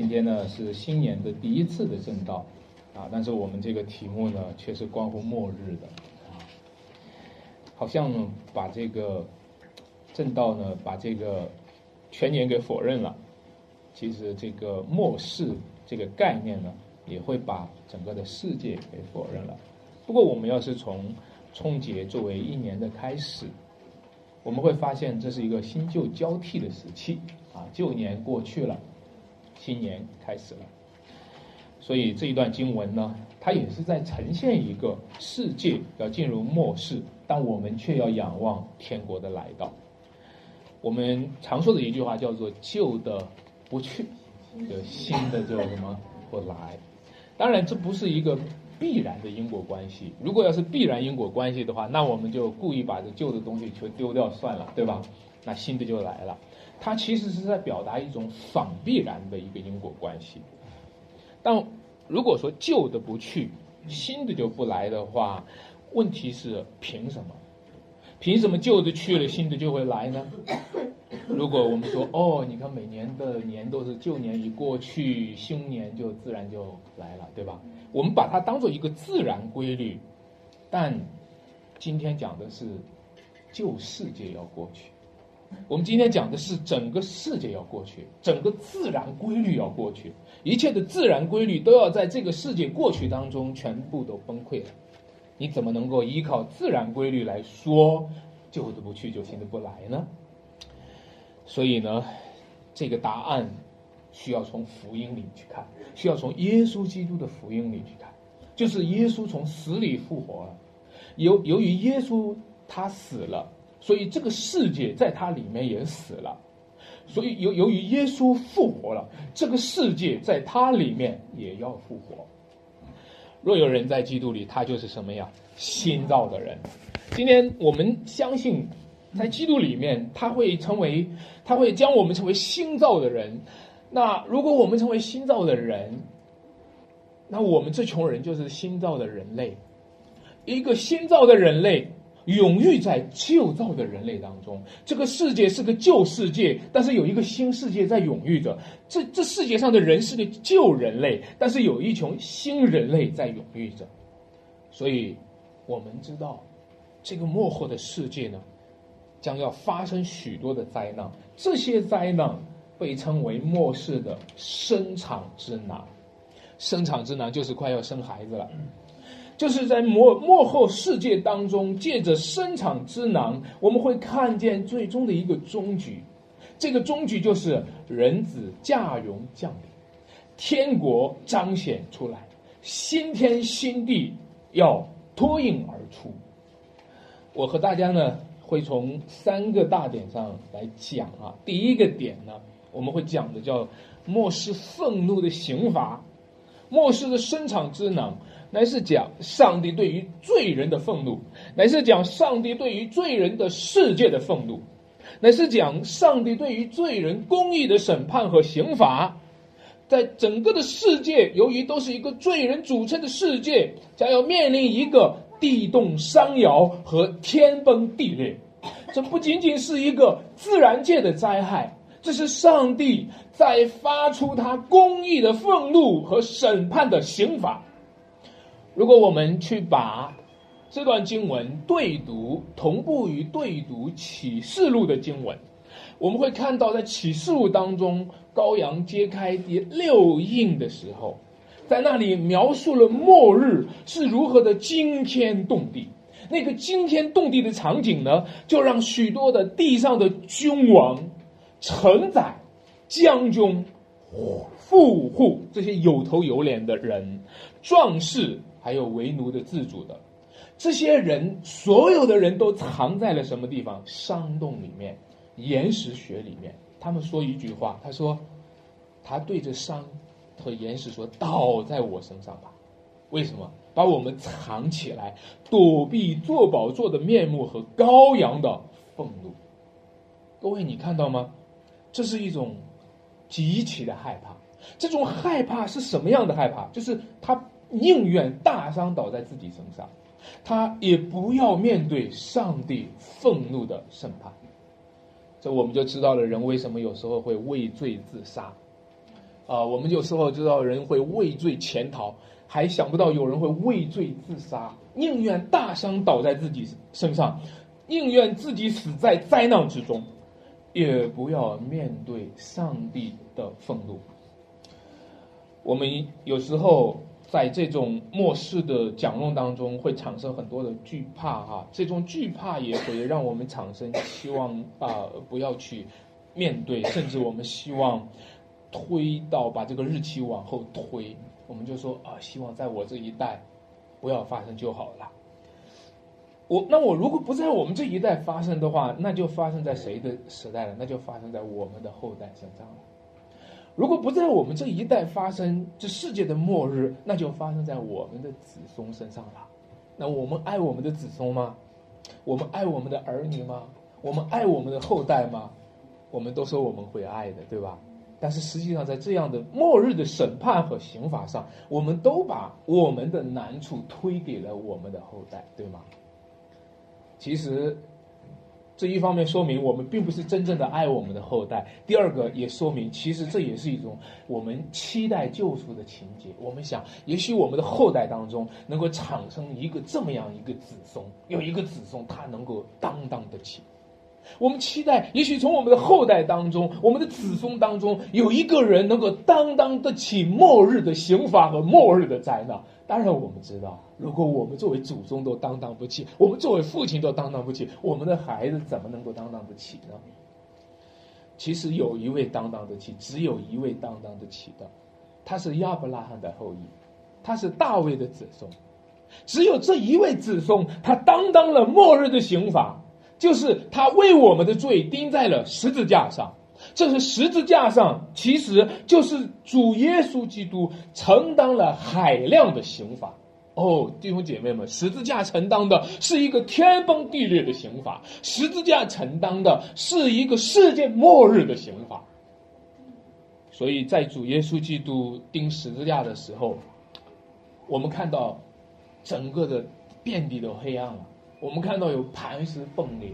今天呢是新年的第一次的正道，啊，但是我们这个题目呢却是关乎末日的，啊，好像把这个正道呢把这个全年给否认了。其实这个末世这个概念呢，也会把整个的世界给否认了。不过我们要是从春节作为一年的开始，我们会发现这是一个新旧交替的时期啊，旧年过去了，新年开始了。所以这一段经文呢，它也是在呈现一个世界要进入末世，但我们却要仰望天国的来到。我们常说的一句话叫做“旧的不去，就新的就什么不来”。当然，这不是一个。必然的因果关系，如果要是必然因果关系的话，那我们就故意把这旧的东西全丢掉算了，对吧？那新的就来了。它其实是在表达一种反必然的一个因果关系。但如果说旧的不去，新的就不来的话，问题是凭什么？凭什么旧的去了，新的就会来呢？如果我们说哦，你看每年的年都是旧年一过去，新年就自然就来了，对吧？我们把它当做一个自然规律，但今天讲的是旧世界要过去，我们今天讲的是整个世界要过去，整个自然规律要过去，一切的自然规律都要在这个世界过去当中全部都崩溃了。你怎么能够依靠自然规律来说旧的不去，就新的不来呢？所以呢，这个答案。需要从福音里去看，需要从耶稣基督的福音里去看，就是耶稣从死里复活了。由由于耶稣他死了，所以这个世界在他里面也死了。所以由由于耶稣复活了，这个世界在他里面也要复活。若有人在基督里，他就是什么呀？新造的人。今天我们相信，在基督里面，他会成为，他会将我们成为新造的人。那如果我们成为新造的人，那我们这群人就是新造的人类。一个新造的人类，永浴在旧造的人类当中。这个世界是个旧世界，但是有一个新世界在永浴着。这这世界上的人是个旧人类，但是有一群新人类在永浴着。所以，我们知道，这个幕后的世界呢，将要发生许多的灾难。这些灾难。被称为末世的生产之难，生产之难就是快要生孩子了，就是在末末后世界当中，借着生产之能，我们会看见最终的一个终局，这个终局就是人子驾荣降临，天国彰显出来，新天新地要脱颖而出。我和大家呢会从三个大点上来讲啊，第一个点呢。我们会讲的叫末世愤怒的刑罚，末世的生产之能，乃是讲上帝对于罪人的愤怒，乃是讲上帝对于罪人的世界的愤怒，乃是讲上帝对于罪人公义的审判和刑罚。在整个的世界，由于都是一个罪人组成的世界，将要面临一个地动山摇和天崩地裂。这不仅仅是一个自然界的灾害。这是上帝在发出他公义的愤怒和审判的刑罚。如果我们去把这段经文对读，同步于对读启示录的经文，我们会看到，在启示录当中，羔羊揭开第六印的时候，在那里描述了末日是如何的惊天动地。那个惊天动地的场景呢，就让许多的地上的君王。承载将军、富户这些有头有脸的人、壮士，还有为奴的自主的这些人，所有的人都藏在了什么地方？山洞里面、岩石穴里面。他们说一句话，他说：“他对着山和岩石说，倒在我身上吧。为什么？把我们藏起来，躲避做宝座的面目和羔羊的愤怒。各位，你看到吗？”这是一种极其的害怕，这种害怕是什么样的害怕？就是他宁愿大伤倒在自己身上，他也不要面对上帝愤怒的审判。这我们就知道了，人为什么有时候会畏罪自杀。啊，我们有时候知道人会畏罪潜逃，还想不到有人会畏罪自杀，宁愿大伤倒在自己身上，宁愿自己死在灾难之中，也不要面对上帝的愤怒。我们有时候在这种末世的讲论当中，会产生很多的惧怕哈，这种惧怕也会让我们产生希望啊，不要去面对，甚至我们希望推到把这个日期往后推，我们就说啊，希望在我这一代不要发生就好了。我那我如果不在我们这一代发生的话，那就发生在谁的时代了？那就发生在我们的后代身上了。如果不在我们这一代发生这世界的末日，那就发生在我们的子孙身上了。那我们爱我们的子孙吗？我们爱我们的儿女吗？我们爱我们的后代吗？我们都说我们会爱的，对吧？但是实际上，在这样的末日的审判和刑罚上，我们都把我们的难处推给了我们的后代，对吗？其实。这一方面说明我们并不是真正的爱我们的后代，第二个也说明其实这也是一种我们期待救赎的情节。我们想，也许我们的后代当中能够产生一个这么样一个子孙，有一个子孙他能够担当得起。我们期待，也许从我们的后代当中，我们的子孙当中有一个人能够担当得起末日的刑罚和末日的灾难。当然，我们知道，如果我们作为祖宗都担当不起，我们作为父亲都担当不起，我们的孩子怎么能够担当得起呢？其实有一位担当得起，只有一位担当得起的，他是亚伯拉罕的后裔，他是大卫的子孙，只有这一位子孙，他担当了末日的刑罚，就是他为我们的罪钉在了十字架上。这是十字架上，其实就是主耶稣基督承担了海量的刑罚。哦，弟兄姐妹们，十字架承担的是一个天崩地裂的刑罚，十字架承担的是一个世界末日的刑罚。所以在主耶稣基督钉十字架的时候，我们看到整个的遍地都黑暗了，我们看到有磐石崩裂，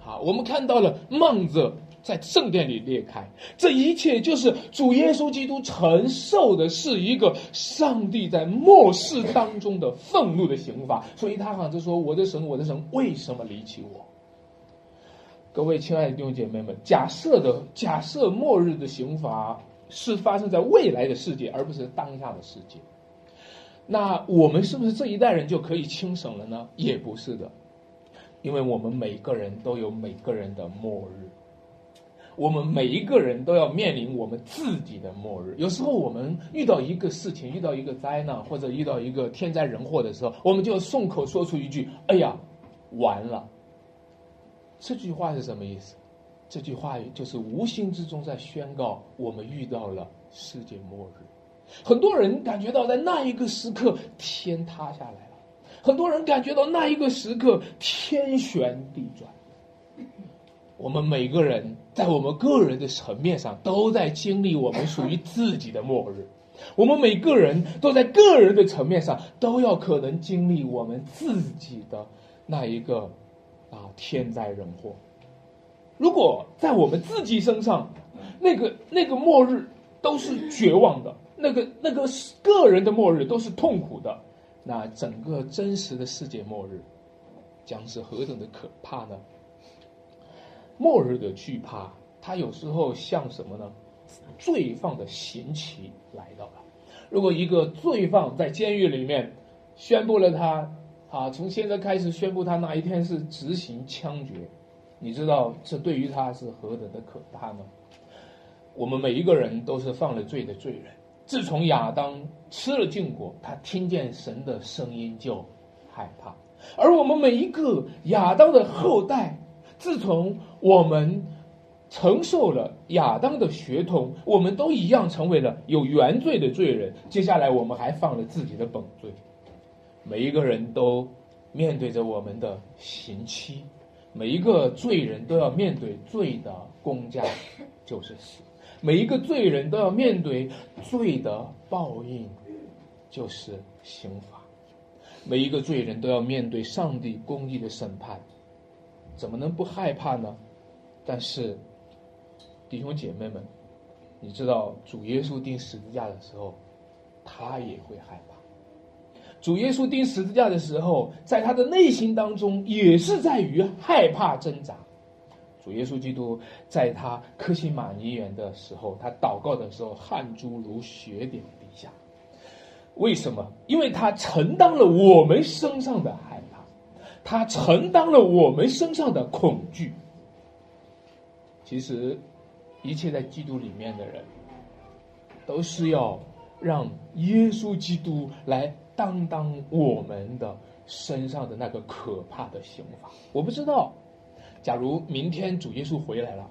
好，我们看到了幔子。在圣殿里裂开，这一切就是主耶稣基督承受的是一个上帝在末世当中的愤怒的刑罚，所以他好像就说：“我的神，我的神，为什么离弃我？”各位亲爱的弟兄姐妹们，假设的假设末日的刑罚是发生在未来的世界，而不是当下的世界，那我们是不是这一代人就可以轻省了呢？也不是的，因为我们每个人都有每个人的末日。我们每一个人都要面临我们自己的末日。有时候我们遇到一个事情，遇到一个灾难，或者遇到一个天灾人祸的时候，我们就顺口说出一句：“哎呀，完了。”这句话是什么意思？这句话就是无形之中在宣告我们遇到了世界末日。很多人感觉到在那一个时刻天塌下来了，很多人感觉到那一个时刻天旋地转。我们每个人在我们个人的层面上都在经历我们属于自己的末日，我们每个人都在个人的层面上都要可能经历我们自己的那一个啊天灾人祸。如果在我们自己身上，那个那个末日都是绝望的，那个那个个人的末日都是痛苦的，那整个真实的世界末日将是何等的可怕呢？末日的惧怕，它有时候像什么呢？罪犯的刑期来到了。如果一个罪犯在监狱里面宣布了他啊，从现在开始宣布他哪一天是执行枪决，你知道这对于他是何等的可怕吗？我们每一个人都是犯了罪的罪人。自从亚当吃了禁果，他听见神的声音就害怕，而我们每一个亚当的后代。自从我们承受了亚当的血统，我们都一样成为了有原罪的罪人。接下来，我们还犯了自己的本罪。每一个人都面对着我们的刑期，每一个罪人都要面对罪的公价，就是死。每一个罪人都要面对罪的报应，就是刑罚。每一个罪人都要面对上帝公义的审判。怎么能不害怕呢？但是，弟兄姐妹们，你知道主耶稣钉十字架的时候，他也会害怕。主耶稣钉十字架的时候，在他的内心当中也是在于害怕挣扎。主耶稣基督在他克西马尼园的时候，他祷告的时候，汗珠如雪点滴下。为什么？因为他承担了我们身上的害，他承担了我们身上的恐惧。其实，一切在基督里面的人，都是要让耶稣基督来担当我们的身上的那个可怕的刑罚。我不知道，假如明天主耶稣回来了，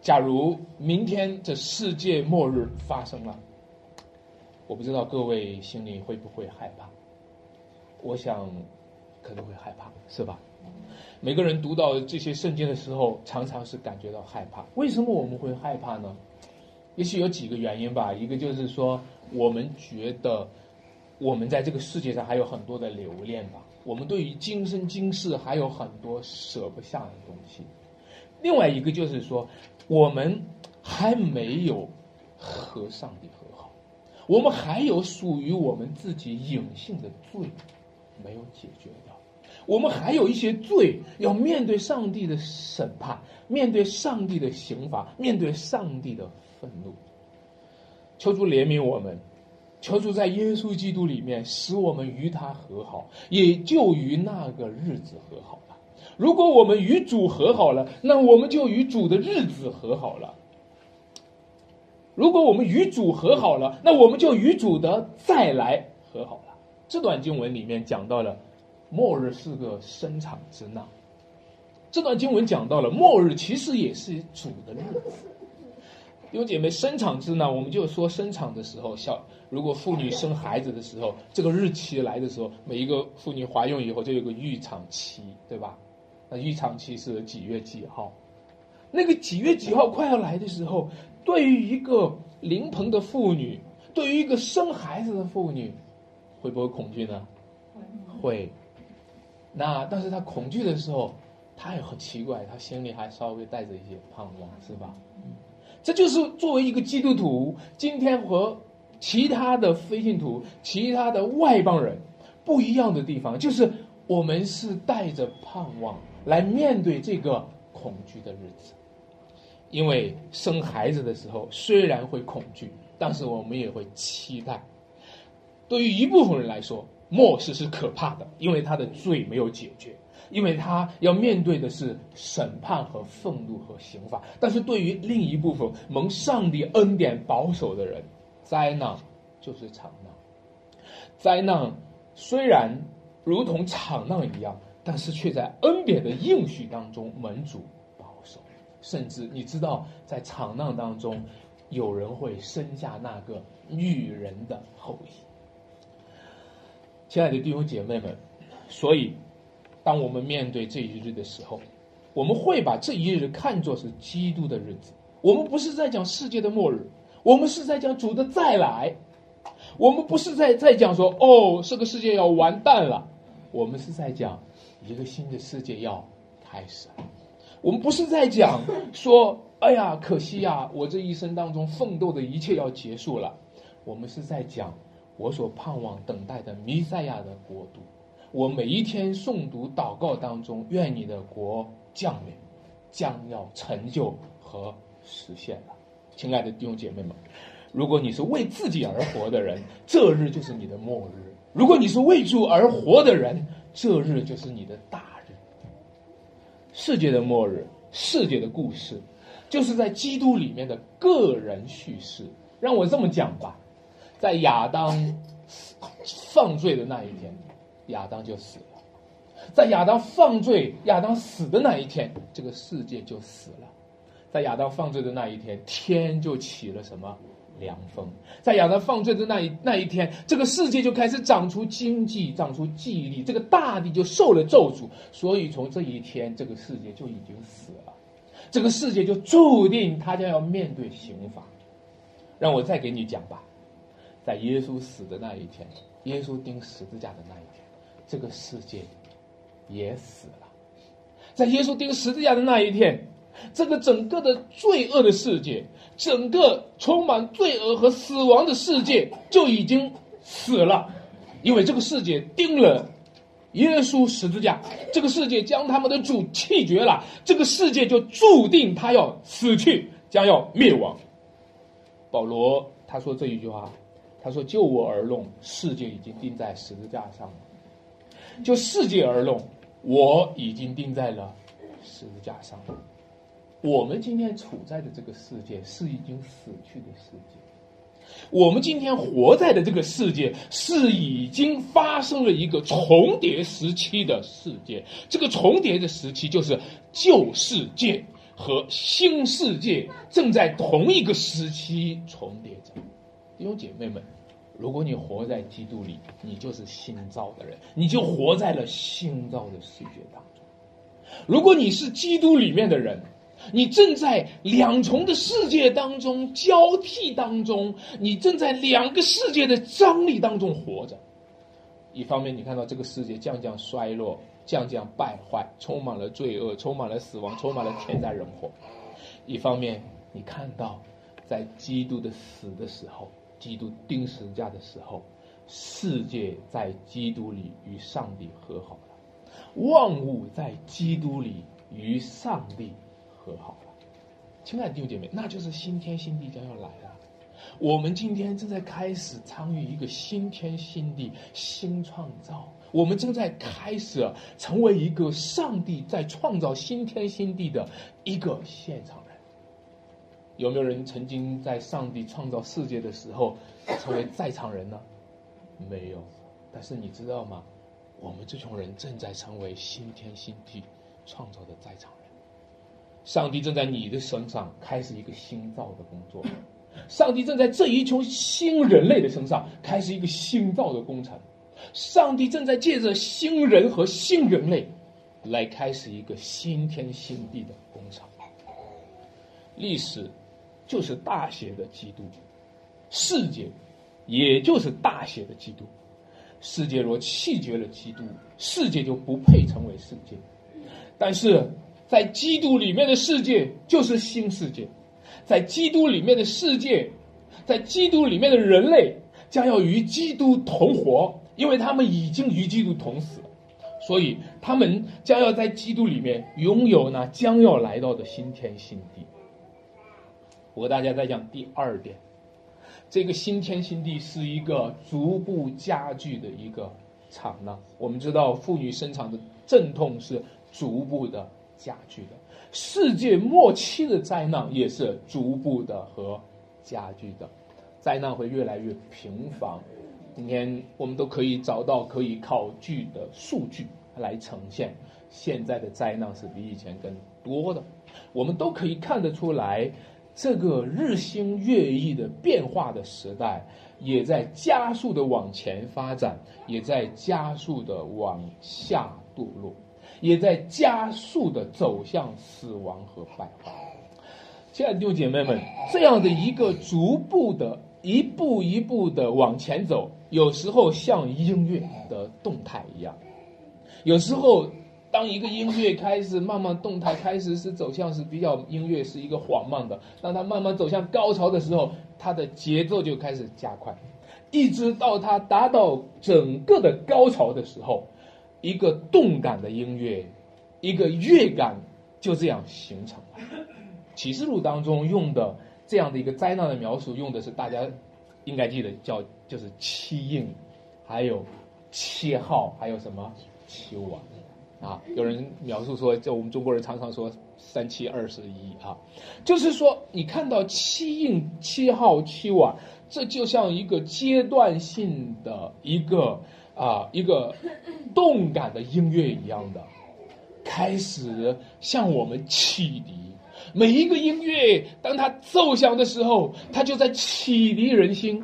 假如明天这世界末日发生了，我不知道各位心里会不会害怕？我想，可能会害怕，是吧？每个人读到这些圣经的时候，常常是感觉到害怕。为什么我们会害怕呢？也许有几个原因吧。一个就是说，我们觉得我们在这个世界上还有很多的留恋吧。我们对于今生今世还有很多舍不下的东西。另外一个就是说，我们还没有和上帝和好，我们还有属于我们自己隐性的罪没有解决掉。我们还有一些罪要面对上帝的审判，面对上帝的刑罚，面对上帝的愤怒。求主怜悯我们，求主在耶稣基督里面使我们与他和好，也就于那个日子和好了。如果我们与主和好了，那我们就与主的日子和好了。如果我们与主和好了，那我们就与主的再来和好了。这段经文里面讲到了。末日是个生产之难，这段经文讲到了末日其实也是主的日子。弟兄姐妹，生产之难，我们就说生产的时候，小如果妇女生孩子的时候，这个日期来的时候，每一个妇女怀孕以后就有个预产期，对吧？那预产期是几月几号？那个几月几号快要来的时候，对于一个临盆的妇女，对于一个生孩子的妇女，会不会恐惧呢？会。那但是他恐惧的时候，他也很奇怪，他心里还稍微带着一些盼望，是吧？这就是作为一个基督徒，今天和其他的非信徒、其他的外邦人不一样的地方，就是我们是带着盼望来面对这个恐惧的日子。因为生孩子的时候虽然会恐惧，但是我们也会期待。对于一部分人来说。末世是可怕的，因为他的罪没有解决，因为他要面对的是审判和愤怒和刑罚。但是对于另一部分蒙上帝恩典保守的人，灾难就是场难。灾难虽然如同场难一样，但是却在恩典的应许当中蒙主保守。甚至你知道，在场难当中，有人会生下那个女人的后裔。亲爱的弟兄姐妹们，所以，当我们面对这一日的时候，我们会把这一日看作是基督的日子。我们不是在讲世界的末日，我们是在讲主的再来。我们不是在在讲说哦，这个世界要完蛋了，我们是在讲一个新的世界要开始。我们不是在讲说，哎呀，可惜呀，我这一生当中奋斗的一切要结束了。我们是在讲。我所盼望等待的弥赛亚的国度，我每一天诵读祷告当中，愿你的国降临，将要成就和实现了。亲爱的弟兄姐妹们，如果你是为自己而活的人，这日就是你的末日；如果你是为主而活的人，这日就是你的大日。世界的末日，世界的故事，就是在基督里面的个人叙事。让我这么讲吧。在亚当犯罪的那一天，亚当就死了；在亚当犯罪、亚当死的那一天，这个世界就死了；在亚当犯罪的那一天，天就起了什么凉风；在亚当犯罪的那一那一天，这个世界就开始长出经济、长出记忆力，这个大地就受了咒诅。所以从这一天，这个世界就已经死了，这个世界就注定他将要面对刑罚。让我再给你讲吧。在耶稣死的那一天，耶稣钉十字架的那一天，这个世界也死了。在耶稣钉十字架的那一天，这个整个的罪恶的世界，整个充满罪恶和死亡的世界就已经死了，因为这个世界钉了耶稣十字架，这个世界将他们的主弃绝了，这个世界就注定他要死去，将要灭亡。保罗他说这一句话，他说：“就我而论，世界已经钉在十字架上了；就世界而论，我已经钉在了十字架上。”我们今天处在的这个世界是已经死去的世界，我们今天活在的这个世界是已经发生了一个重叠时期的世界。这个重叠的时期就是旧世界和新世界正在同一个时期重叠着。弟兄姐妹们，如果你活在基督里，你就是新造的人，你就活在了新造的世界当中。如果你是基督里面的人，你正在两重的世界当中交替当中，你正在两个世界的张力当中活着。一方面，你看到这个世界渐渐衰落、渐渐败坏，充满了罪恶，充满了死亡，充满了天灾人祸；一方面，你看到在基督的死的时候，基督钉十字架的时候，世界在基督里与上帝和好了，万物在基督里与上帝。和好了，亲爱的弟兄姐妹，那就是新天新地将要来了。我们今天正在开始参与一个新天新地新创造，我们正在开始成为一个上帝在创造新天新地的一个现场。有没有人曾经在上帝创造世界的时候成为在场人呢？没有。但是你知道吗？我们这群人正在成为新天新地创造的在场人。上帝正在你的身上开始一个新造的工作，上帝正在这一群新人类的身上开始一个新造的工程，上帝正在借着新人和新人类来开始一个新天新地的工程。历史就是大写的基督，世界也就是大写的基督。世界若弃绝了基督，世界就不配成为世界。但是。在基督里面的世界就是新世界，在基督里面的世界，在基督里面的人类将要与基督同活，因为他们已经与基督同死，所以他们将要在基督里面拥有那将要来到的新天新地。我和大家再讲第二点，这个新天新地是一个逐步加剧的一个场呢。我们知道妇女生产的阵痛是逐步的。加剧的世界末期的灾难也是逐步的和加剧的，灾难会越来越频繁。今天我们都可以找到可以考据的数据来呈现，现在的灾难是比以前更多的。我们都可以看得出来，这个日新月异的变化的时代，也在加速的往前发展，也在加速的往下堕落。也在加速的走向死亡和败坏。亲爱的弟兄姐妹们，这样的一个逐步的、一步一步的往前走，有时候像音乐的动态一样；有时候，当一个音乐开始慢慢动态，开始是走向是比较音乐是一个缓慢的，当它慢慢走向高潮的时候，它的节奏就开始加快，一直到它达到整个的高潮的时候。一个动感的音乐，一个乐感就这样形成了。启示录当中用的这样的一个灾难的描述，用的是大家应该记得叫就是七印，还有七号，还有什么七晚啊？有人描述说，就我们中国人常常说三七二十一啊，就是说你看到七印、七号、七晚，这就像一个阶段性的一个。啊，一个动感的音乐一样的，开始向我们启迪。每一个音乐，当它奏响的时候，它就在启迪人心，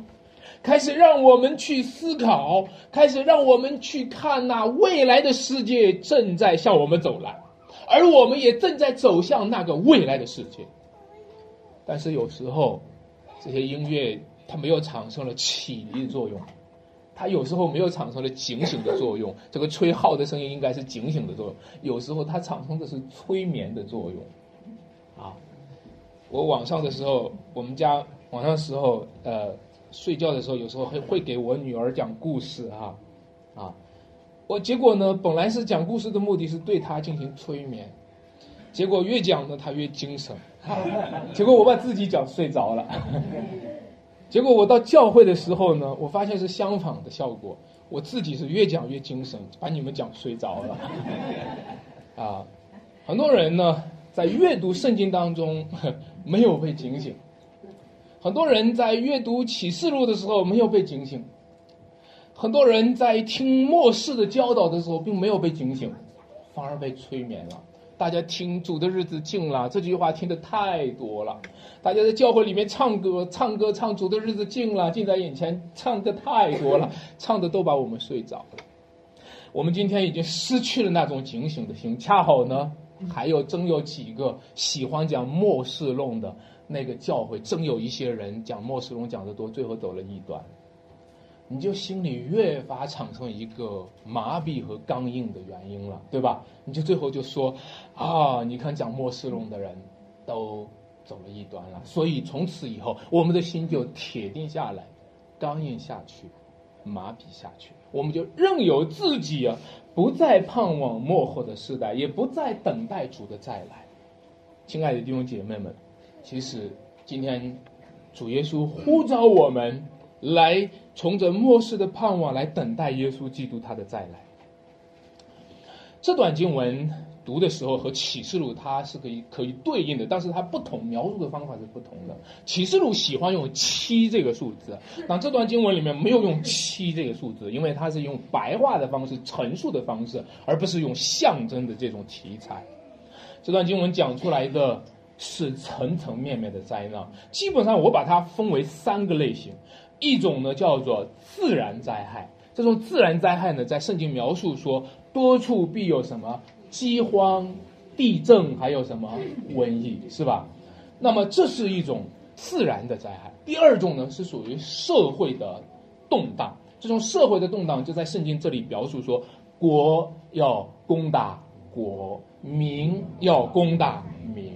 开始让我们去思考，开始让我们去看那未来的世界正在向我们走来，而我们也正在走向那个未来的世界。但是有时候，这些音乐它没有产生了启迪的作用。它有时候没有产生了警醒的作用，这个吹号的声音应该是警醒的作用。有时候它产生的是催眠的作用。啊我晚上的时候，我们家晚上的时候，呃，睡觉的时候，有时候会会给我女儿讲故事哈，啊，我结果呢，本来是讲故事的目的是对她进行催眠，结果越讲呢，她越精神，结果我把自己讲睡着了，结果我到教会的时候呢，我发现是相反的效果，我自己是越讲越精神，把你们讲睡着了，啊，很多人呢。在阅读圣经当中没有被警醒，很多人在阅读启示录的时候没有被警醒，很多人在听末世的教导的时候并没有被警醒，反而被催眠了。大家听主的日子近了这句话听的太多了，大家在教会里面唱歌，唱歌唱主的日子近了，近在眼前，唱的太多了，唱的都把我们睡着了。我们今天已经失去了那种警醒的心，恰好呢。还有真有几个喜欢讲末世论的那个教会，真有一些人讲末世论讲的多，最后走了异端，你就心里越发产生一个麻痹和刚硬的原因了，对吧？你就最后就说啊，你看讲末世论的人都走了异端了，所以从此以后我们的心就铁定下来，刚硬下去，麻痹下去，我们就任由自己啊。不再盼望末后的时代，也不再等待主的再来。亲爱的弟兄姐妹们，其实今天主耶稣呼召我们来从这末世的盼望来等待耶稣基督他的再来。这段经文。读的时候和启示录它是可以可以对应的，但是它不同描述的方法是不同的。启示录喜欢用七这个数字，那这段经文里面没有用七这个数字，因为它是用白话的方式陈述的方式，而不是用象征的这种题材。这段经文讲出来的是层层面面的灾难，基本上我把它分为三个类型，一种呢叫做自然灾害，这种自然灾害呢在圣经描述说多处必有什么。饥荒、地震，还有什么瘟疫，是吧？那么这是一种自然的灾害。第二种呢，是属于社会的动荡。这种社会的动荡，就在圣经这里表述说，国要攻打国，民要攻打民。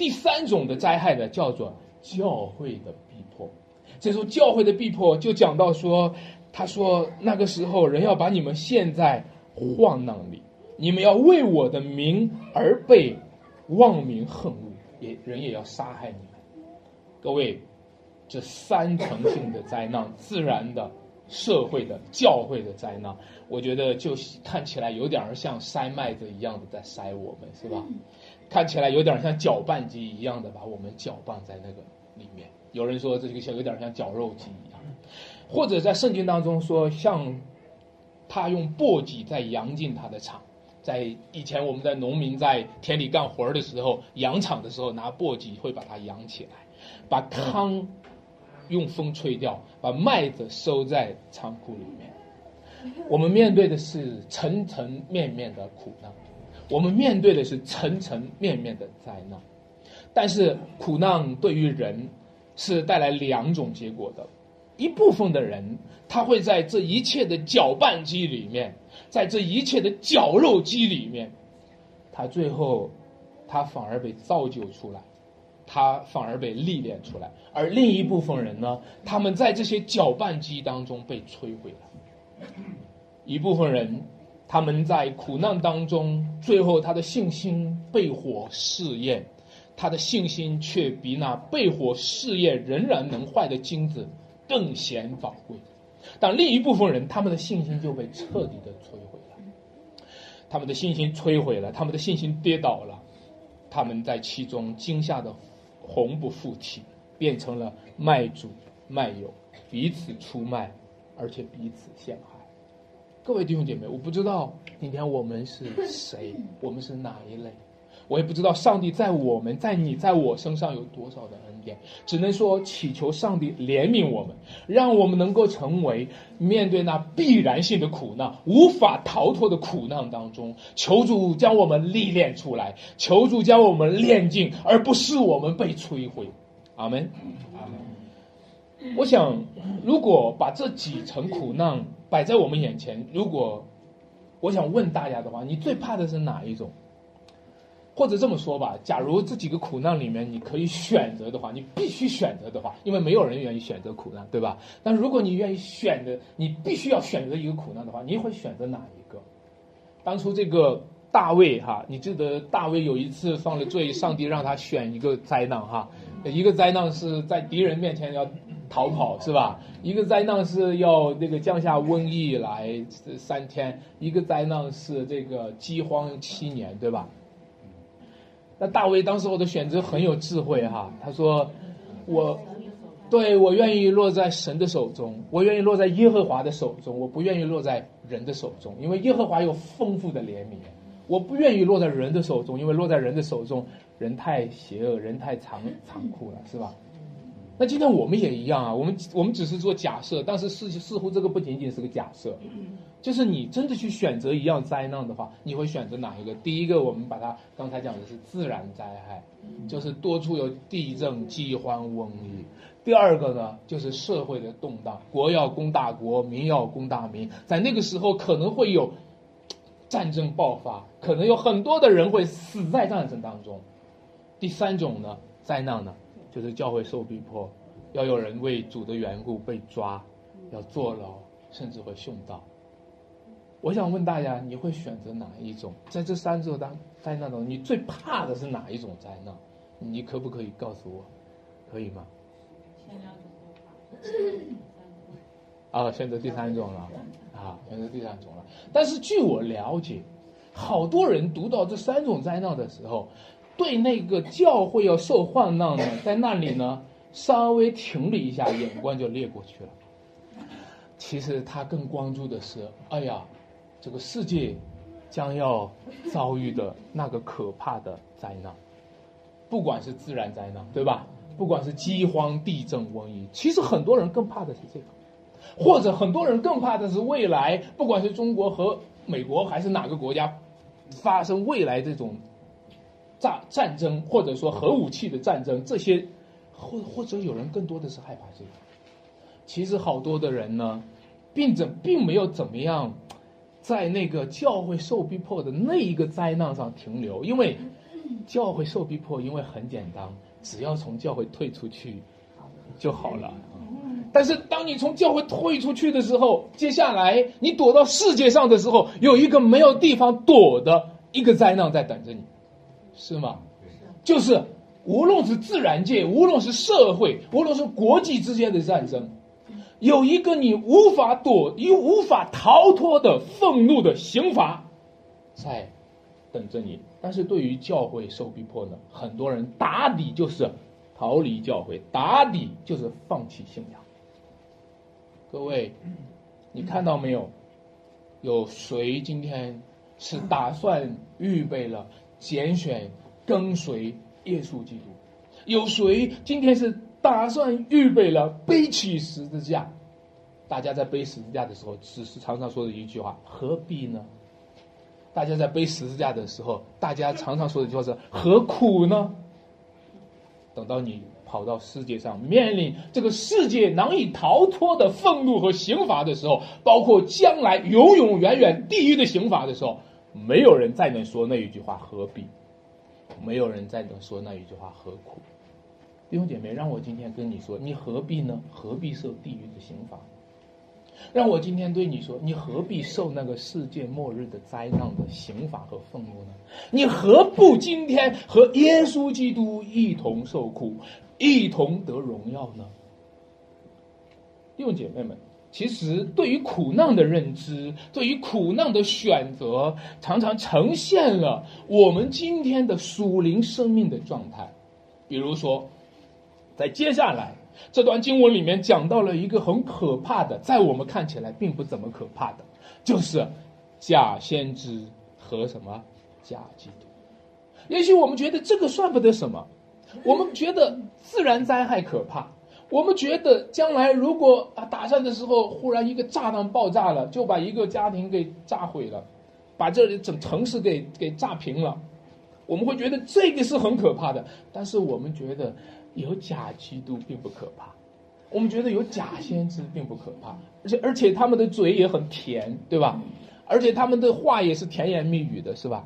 第三种的灾害呢，叫做教会的逼迫。这时候教会的逼迫就讲到说，他说那个时候人要把你们陷在患难里。你们要为我的名而被忘名恨恶，也人也要杀害你们。各位，这三层性的灾难，自然的、社会的、教会的灾难，我觉得就看起来有点像筛麦子一样的在筛我们，是吧？看起来有点像搅拌机一样的把我们搅拌在那个里面。有人说这个像有点像绞肉机一样，或者在圣经当中说，像他用簸箕在扬进他的场。在以前，我们在农民在田里干活的时候，扬场的时候，拿簸箕会把它扬起来，把糠用风吹掉，把麦子收在仓库里面。我们面对的是层层面面的苦难，我们面对的是层层面面的灾难。但是苦难对于人是带来两种结果的，一部分的人他会在这一切的搅拌机里面。在这一切的绞肉机里面，他最后，他反而被造就出来，他反而被历练出来。而另一部分人呢，他们在这些搅拌机当中被摧毁了。一部分人，他们在苦难当中，最后他的信心被火试验，他的信心却比那被火试验仍然能坏的金子更显宝贵。但另一部分人，他们的信心就被彻底的摧毁了，他们的信心摧毁了，他们的信心跌倒了，他们在其中惊吓的魂不附体，变成了卖主卖友，彼此出卖，而且彼此陷害。各位弟兄姐妹，我不知道今天我们是谁，我们是哪一类。我也不知道上帝在我们在你在我身上有多少的恩典，只能说祈求上帝怜悯我们，让我们能够成为面对那必然性的苦难、无法逃脱的苦难当中，求主将我们历练出来，求主将我们炼尽，而不是我们被摧毁。阿门。阿门。我想，如果把这几层苦难摆在我们眼前，如果我想问大家的话，你最怕的是哪一种？或者这么说吧，假如这几个苦难里面你可以选择的话，你必须选择的话，因为没有人愿意选择苦难，对吧？但如果你愿意选择，你必须要选择一个苦难的话，你会选择哪一个？当初这个大卫哈，你记得大卫有一次犯了罪，上帝让他选一个灾难哈，一个灾难是在敌人面前要逃跑是吧？一个灾难是要那个降下瘟疫来三天，一个灾难是这个饥荒七年，对吧？那大卫当时我的选择很有智慧哈，他说：“我，对我愿意落在神的手中，我愿意落在耶和华的手中，我不愿意落在人的手中，因为耶和华有丰富的怜悯。我不愿意落在人的手中，因为落在人的手中，人太邪恶，人太残残酷了，是吧？那今天我们也一样啊，我们我们只是做假设，但是似似乎这个不仅仅是个假设。”就是你真的去选择一样灾难的话，你会选择哪一个？第一个，我们把它刚才讲的是自然灾害，就是多处有地震、饥荒、瘟疫。第二个呢，就是社会的动荡，国要攻大国，民要攻大民，在那个时候可能会有战争爆发，可能有很多的人会死在战争当中。第三种呢，灾难呢，就是教会受逼迫，要有人为主的缘故被抓，要坐牢，甚至会殉道。我想问大家，你会选择哪一种？在这三种当灾难中，你最怕的是哪一种灾难？你可不可以告诉我？可以吗？前两种都怕。啊，选择第三种了。啊，选择第三种了。但是据我了解，好多人读到这三种灾难的时候，对那个教会要受患难呢，在那里呢，稍微停了一下，眼光就掠过去了。其实他更关注的是，哎呀。这个世界将要遭遇的那个可怕的灾难，不管是自然灾难，对吧？不管是饥荒、地震、瘟疫，其实很多人更怕的是这个，或者很多人更怕的是未来，不管是中国和美国还是哪个国家发生未来这种战战争，或者说核武器的战争，这些或或者有人更多的是害怕这个。其实好多的人呢，并怎并没有怎么样。在那个教会受逼迫的那一个灾难上停留，因为教会受逼迫，因为很简单，只要从教会退出去就好了。但是当你从教会退出去的时候，接下来你躲到世界上的时候，有一个没有地方躲的一个灾难在等着你，是吗？就是无论是自然界，无论是社会，无论是国际之间的战争。有一个你无法躲你无法逃脱的愤怒的刑罚，在等着你。但是对于教会受逼迫呢，很多人打底就是逃离教会，打底就是放弃信仰。各位，你看到没有？有谁今天是打算预备了拣选跟随耶稣基督？有谁今天是？打算预备了背起十字架，大家在背十字架的时候，只是常常说的一句话：何必呢？大家在背十字架的时候，大家常常说的一句话是：何苦呢？等到你跑到世界上，面临这个世界难以逃脱的愤怒和刑罚的时候，包括将来永永远远地狱的刑罚的时候，没有人再能说那一句话何必，没有人再能说那一句话何苦。弟兄姐妹，让我今天跟你说，你何必呢？何必受地狱的刑罚？让我今天对你说，你何必受那个世界末日的灾难的刑罚和愤怒呢？你何不今天和耶稣基督一同受苦，一同得荣耀呢？弟兄姐妹们，其实对于苦难的认知，对于苦难的选择，常常呈现了我们今天的属灵生命的状态，比如说。在接下来这段经文里面讲到了一个很可怕的，在我们看起来并不怎么可怕的，就是假先知和什么假基督。也许我们觉得这个算不得什么，我们觉得自然灾害可怕，我们觉得将来如果啊打仗的时候忽然一个炸弹爆炸了，就把一个家庭给炸毁了，把这里整城市给给炸平了，我们会觉得这个是很可怕的。但是我们觉得。有假基督并不可怕，我们觉得有假先知并不可怕，而且而且他们的嘴也很甜，对吧？而且他们的话也是甜言蜜语的，是吧？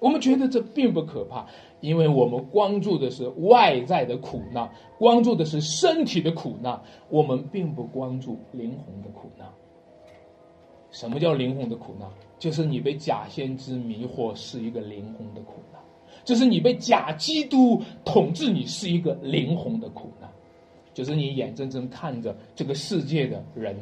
我们觉得这并不可怕，因为我们关注的是外在的苦难，关注的是身体的苦难，我们并不关注灵魂的苦难。什么叫灵魂的苦难？就是你被假先知迷惑，是一个灵魂的苦难；就是你被假基督统治，你是一个灵魂的苦难；就是你眼睁睁看着这个世界的人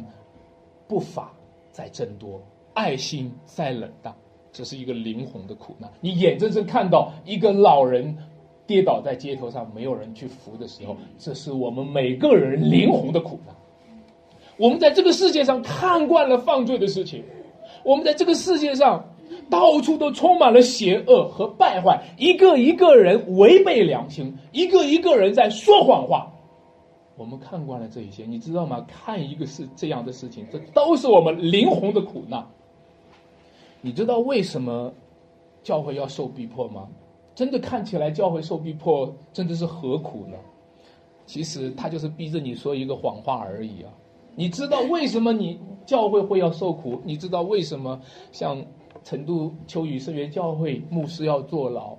不法在增多，爱心在冷淡，这是一个灵魂的苦难。你眼睁睁看到一个老人跌倒在街头上，没有人去扶的时候，这是我们每个人灵魂的苦难。我们在这个世界上看惯了犯罪的事情，我们在这个世界上到处都充满了邪恶和败坏，一个一个人违背良心，一个一个人在说谎话。我们看惯了这一些，你知道吗？看一个是这样的事情，这都是我们灵魂的苦难。你知道为什么教会要受逼迫吗？真的看起来教会受逼迫真的是何苦呢？其实他就是逼着你说一个谎话而已啊。你知道为什么你教会会要受苦？你知道为什么像成都秋雨圣约教会牧师要坐牢？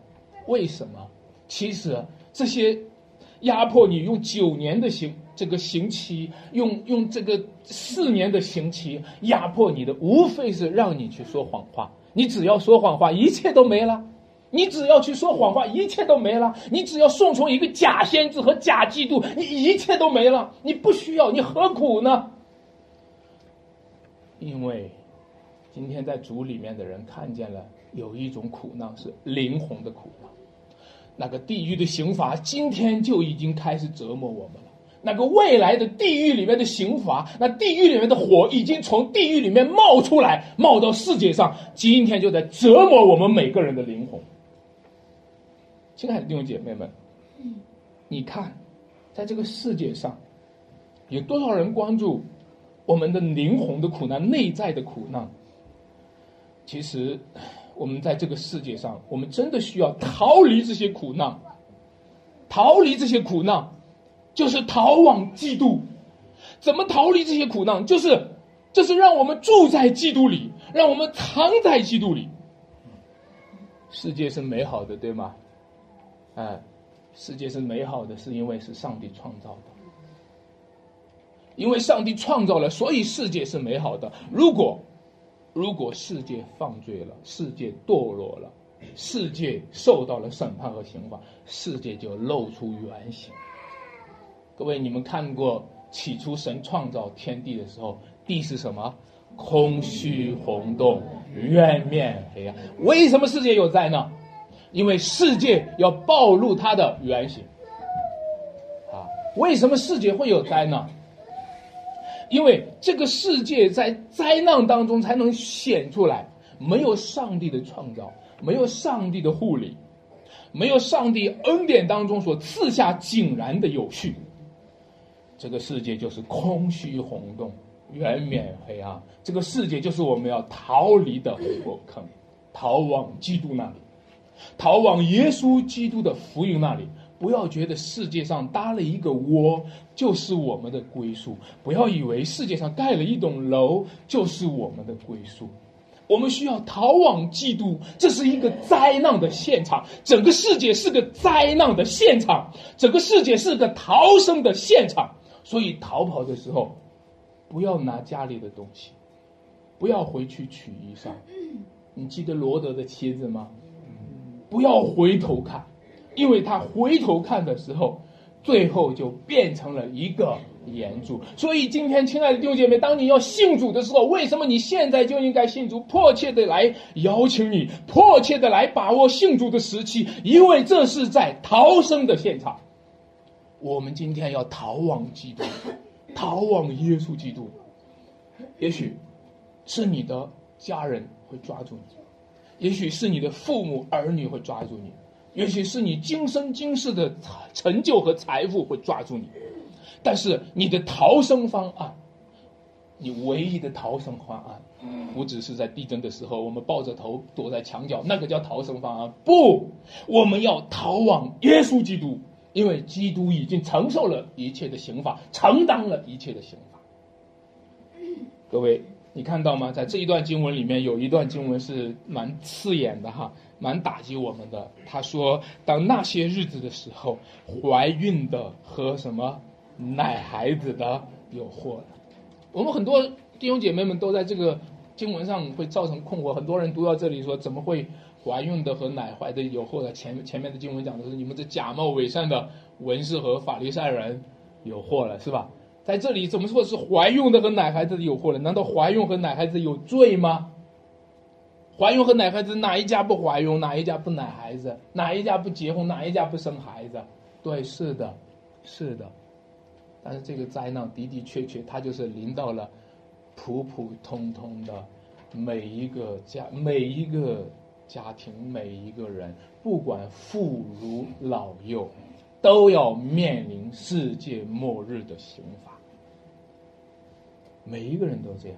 为什么？其实这些压迫你用九年的刑这个刑期，用用这个四年的刑期压迫你的，无非是让你去说谎话。你只要说谎话，一切都没了。你只要去说谎话，一切都没了。你只要顺从一个假先知和假基督，你一切都没了。你不需要，你何苦呢？因为今天在主里面的人看见了有一种苦难是灵魂的苦难，那个地狱的刑罚今天就已经开始折磨我们。那个未来的地狱里面的刑罚，那地狱里面的火已经从地狱里面冒出来，冒到世界上，今天就在折磨我们每个人的灵魂。亲爱的弟兄姐妹们，你看，在这个世界上，有多少人关注我们的灵魂的苦难、内在的苦难？其实，我们在这个世界上，我们真的需要逃离这些苦难，逃离这些苦难，就是逃往基督。怎么逃离这些苦难？就是，就是让我们住在基督里，让我们藏在基督里。世界是美好的，对吗？哎，世界是美好的，是因为是上帝创造的。因为上帝创造了，所以世界是美好的。如果如果世界犯罪了，世界堕落了，世界受到了审判和刑罚，世界就露出原形。各位，你们看过起初神创造天地的时候，地是什么？空虚红洞，渊面黑暗。为什么世界有灾难？因为世界要暴露它的原型，啊，为什么世界会有灾难？因为这个世界在灾难当中才能显出来，没有上帝的创造，没有上帝的护理，没有上帝恩典当中所赐下井然的有序，这个世界就是空虚红洞，远免黑暗。这个世界就是我们要逃离的火坑，逃往基督那里。逃往耶稣基督的福音那里，不要觉得世界上搭了一个窝就是我们的归宿，不要以为世界上盖了一栋楼就是我们的归宿。我们需要逃往基督，这是一个灾难的现场，整个世界是个灾难的现场，整个世界是个逃生的现场。所以逃跑的时候，不要拿家里的东西，不要回去取衣裳。你记得罗德的妻子吗？不要回头看，因为他回头看的时候，最后就变成了一个岩柱。所以今天，亲爱的弟兄姐妹，当你要信主的时候，为什么你现在就应该信主？迫切的来邀请你，迫切的来把握信主的时期，因为这是在逃生的现场。我们今天要逃往基督，逃往耶稣基督。也许是你的家人会抓住你。也许是你的父母儿女会抓住你，也许是你今生今世的成就和财富会抓住你，但是你的逃生方案，你唯一的逃生方案，不只是在地震的时候我们抱着头躲在墙角，那个叫逃生方案。不，我们要逃往耶稣基督，因为基督已经承受了一切的刑罚，承担了一切的刑罚。各位。你看到吗？在这一段经文里面，有一段经文是蛮刺眼的哈，蛮打击我们的。他说：“当那些日子的时候，怀孕的和什么奶孩子的有祸了。”我们很多弟兄姐妹们都在这个经文上会造成困惑。很多人读到这里说：“怎么会怀孕的和奶怀的有祸了？”前前面的经文讲的是你们这假冒伪善的文士和法利赛人有祸了，是吧？在这里怎么说是怀孕的和奶孩子的有祸了？难道怀孕和奶孩子有罪吗？怀孕和奶孩子哪一家不怀孕，哪一家不奶孩子，哪一家不结婚，哪一家不生孩子？对，是的，是的。但是这个灾难的的确确，它就是临到了普普通通的每一个家、每一个家庭、每一个人，不管妇孺老幼，都要面临世界末日的刑罚。每一个人都这样。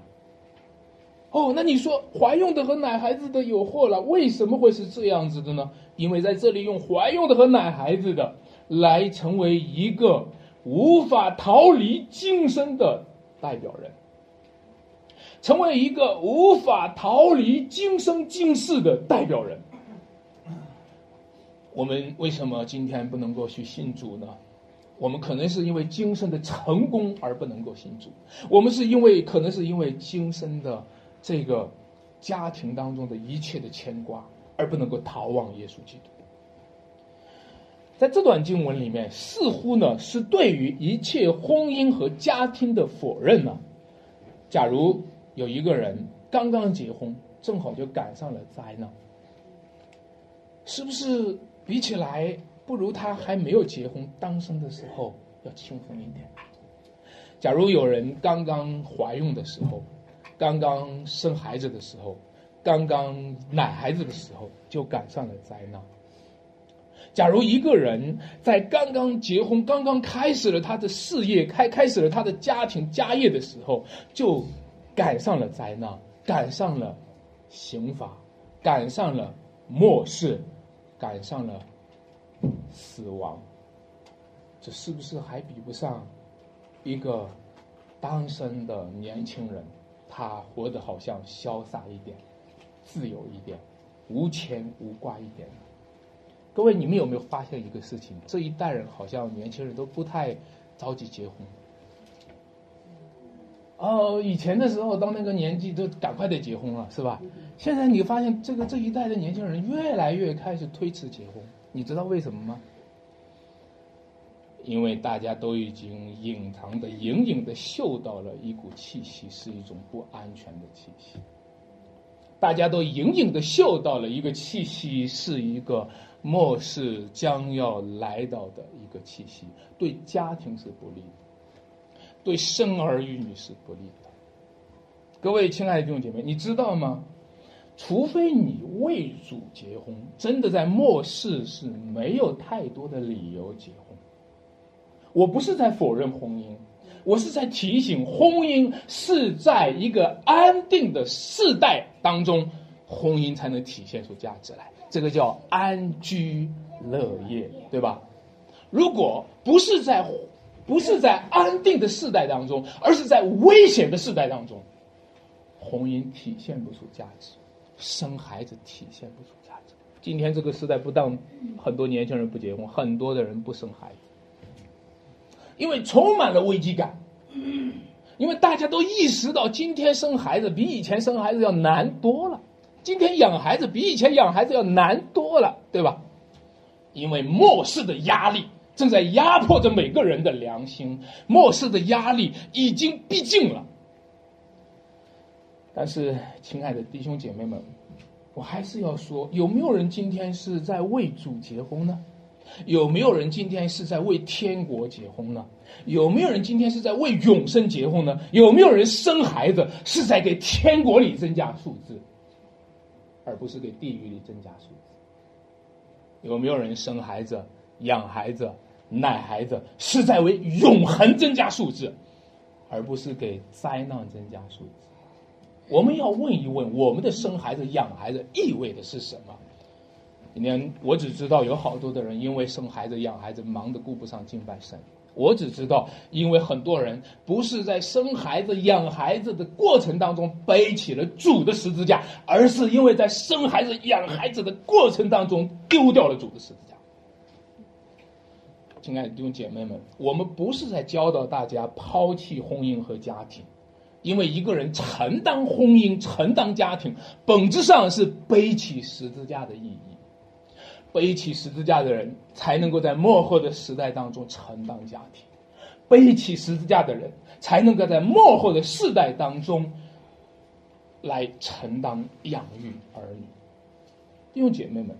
哦，那你说怀孕的和奶孩子的有祸了？为什么会是这样子的呢？因为在这里用怀孕的和奶孩子的来成为一个无法逃离今生的代表人，成为一个无法逃离今生今世的代表人。我们为什么今天不能够去信主呢？我们可能是因为今生的成功而不能够信主，我们是因为可能是因为今生的这个家庭当中的一切的牵挂而不能够逃往耶稣基督。在这段经文里面，似乎呢是对于一切婚姻和家庭的否认呢。假如有一个人刚刚结婚，正好就赶上了灾难，是不是比起来？不如他还没有结婚单身的时候要轻松一点。假如有人刚刚怀孕的时候，刚刚生孩子的时候，刚刚奶孩子的时候就赶上了灾难。假如一个人在刚刚结婚、刚刚开始了他的事业、开开始了他的家庭家业的时候，就赶上了灾难，赶上了刑罚，赶上了末世，赶上了。死亡，这是不是还比不上一个单身的年轻人？他活得好像潇洒一点、自由一点、无牵无挂一点。各位，你们有没有发现一个事情？这一代人好像年轻人都不太着急结婚。哦，以前的时候到那个年纪都赶快得结婚了，是吧？现在你发现这个这一代的年轻人越来越开始推迟结婚。你知道为什么吗？因为大家都已经隐藏的、隐隐的嗅到了一股气息，是一种不安全的气息。大家都隐隐的嗅到了一个气息，是一个末世将要来到的一个气息，对家庭是不利的，对生儿育女是不利的。各位亲爱的弟兄姐妹，你知道吗？除非你为主结婚，真的在末世是没有太多的理由结婚。我不是在否认婚姻，我是在提醒婚姻是在一个安定的世代当中，婚姻才能体现出价值来。这个叫安居乐业，对吧？如果不是在不是在安定的世代当中，而是在危险的世代当中，婚姻体现不出价值。生孩子体现不出价值。今天这个时代，不但很多年轻人不结婚，很多的人不生孩子，因为充满了危机感。因为大家都意识到，今天生孩子比以前生孩子要难多了，今天养孩子比以前养孩子要难多了，对吧？因为末世的压力正在压迫着每个人的良心，末世的压力已经逼近了。但是，亲爱的弟兄姐妹们，我还是要说，有没有人今天是在为主结婚呢？有没有人今天是在为天国结婚呢？有没有人今天是在为永生结婚呢？有没有人生孩子是在给天国里增加数字，而不是给地狱里增加数字？有没有人生孩子、养孩子、奶孩子是在为永恒增加数字，而不是给灾难增加数字？我们要问一问，我们的生孩子、养孩子意味的是什么？今天我只知道有好多的人因为生孩子、养孩子忙得顾不上敬拜神。我只知道，因为很多人不是在生孩子、养孩子的过程当中背起了主的十字架，而是因为在生孩子、养孩子的过程当中丢掉了主的十字架。亲爱的弟兄姐妹们，我们不是在教导大家抛弃婚姻和家庭，因为一个人承担婚姻、承担家庭，本质上是背起十字架的意义。背起十字架的人，才能够在幕后的时代当中承担家庭；背起十字架的人，才能够在幕后的世代当中来承担养育儿女。弟兄姐妹们，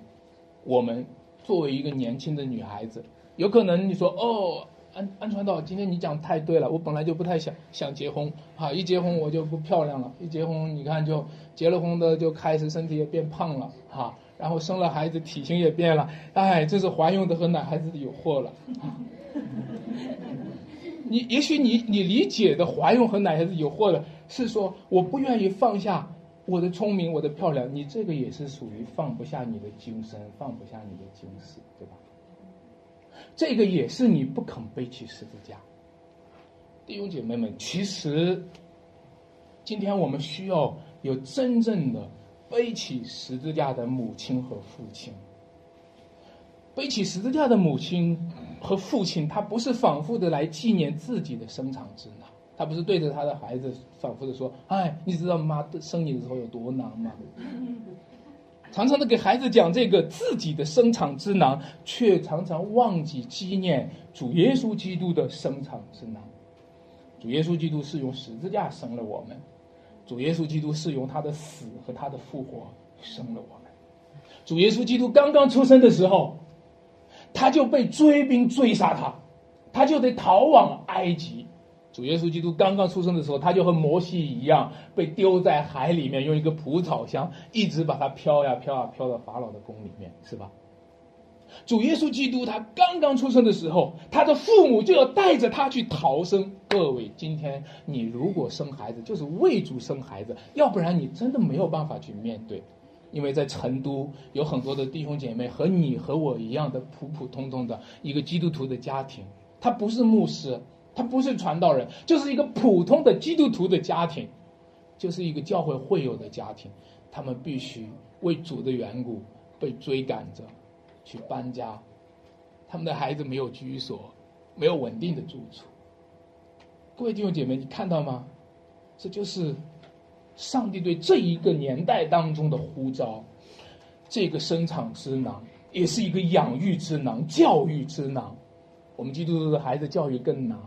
我们作为一个年轻的女孩子，有可能你说：“哦，安安传道，今天你讲太对了，我本来就不太想想结婚啊，一结婚我就不漂亮了，一结婚你看就结了婚的就开始身体也变胖了哈。”然后生了孩子，体型也变了，哎，这是怀孕的和奶孩子的有祸了。你也许你你理解的怀孕和奶孩子有祸的是说我不愿意放下我的聪明，我的漂亮，你这个也是属于放不下你的精神，放不下你的精神，对吧？这个也是你不肯背起十字架。弟兄姐妹们，其实今天我们需要有真正的。背起十字架的母亲和父亲，背起十字架的母亲和父亲，他不是反复的来纪念自己的生产之难，他不是对着他的孩子反复的说：“哎，你知道妈生你的时候有多难吗？”常常的给孩子讲这个自己的生产之难，却常常忘记纪念主耶稣基督的生产之难。主耶稣基督是用十字架生了我们。主耶稣基督是用他的死和他的复活生了我们。主耶稣基督刚刚出生的时候，他就被追兵追杀他，他就得逃往埃及。主耶稣基督刚刚出生的时候，他就和摩西一样被丢在海里面，用一个蒲草箱一直把他飘呀飘呀飘到法老的宫里面，是吧？主耶稣基督他刚刚出生的时候，他的父母就要带着他去逃生。各位，今天你如果生孩子，就是为主生孩子，要不然你真的没有办法去面对。因为在成都有很多的弟兄姐妹和你和我一样的普普通通的一个基督徒的家庭，他不是牧师，他不是传道人，就是一个普通的基督徒的家庭，就是一个教会会友的家庭，他们必须为主的缘故被追赶着。去搬家，他们的孩子没有居所，没有稳定的住处。各位弟兄姐妹，你看到吗？这就是上帝对这一个年代当中的呼召。这个生产之囊，也是一个养育之囊、教育之囊。我们基督徒的孩子教育更难，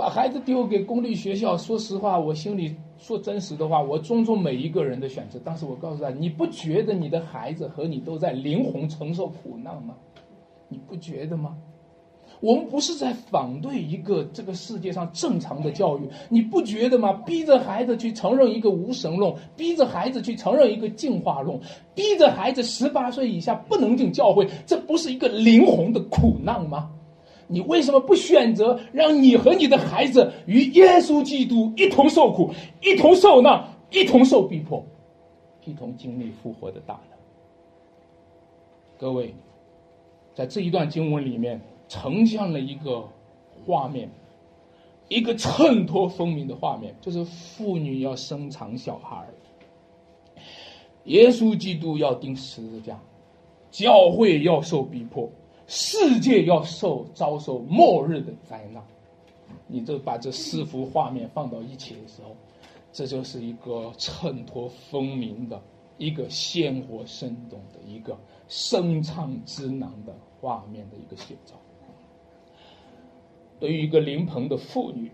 把孩子丢给公立学校。说实话，我心里。说真实的话，我尊重每一个人的选择，但是我告诉他，你不觉得你的孩子和你都在灵魂承受苦难吗？你不觉得吗？我们不是在反对一个这个世界上正常的教育，你不觉得吗？逼着孩子去承认一个无神论，逼着孩子去承认一个进化论，逼着孩子十八岁以下不能进教会，这不是一个灵魂的苦难吗？你为什么不选择让你和你的孩子与耶稣基督一同受苦，一同受难，一同受逼迫，一同经历复活的大能？各位，在这一段经文里面呈现了一个画面，一个衬托分明的画面，就是妇女要生产小孩耶稣基督要钉十字架，教会要受逼迫。世界要受遭受末日的灾难，你就把这四幅画面放到一起的时候，这就是一个衬托分明的、一个鲜活生动的一个生唱之难的画面的一个写照。对于一个临盆的妇女，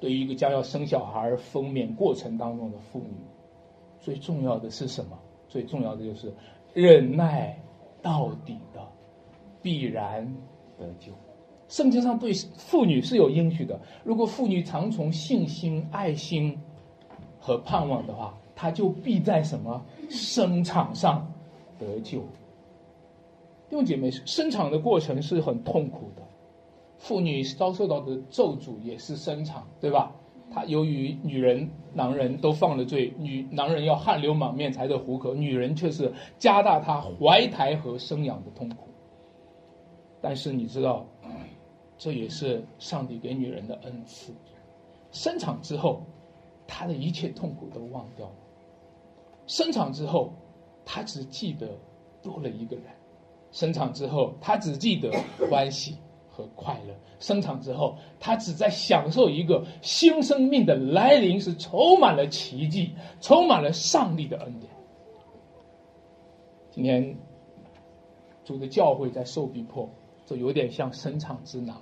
对于一个将要生小孩分娩过程当中的妇女，最重要的是什么？最重要的就是忍耐到底的。必然得救。圣经上对妇女是有应许的。如果妇女常从信心、爱心和盼望的话，她就必在什么生产上得救。弟兄姐妹，生产的过程是很痛苦的。妇女遭受到的咒诅也是生产，对吧？她由于女人、男人都犯了罪，女男人要汗流满面才得糊口，女人却是加大她怀胎和生养的痛苦。但是你知道，这也是上帝给女人的恩赐。生产之后，她的一切痛苦都忘掉了。生产之后，她只记得多了一个人。生产之后，她只记得欢喜和快乐。生产之后，她只在享受一个新生命的来临，是充满了奇迹，充满了上帝的恩典。今天，主的教会在受逼迫，就有点像生产之囊。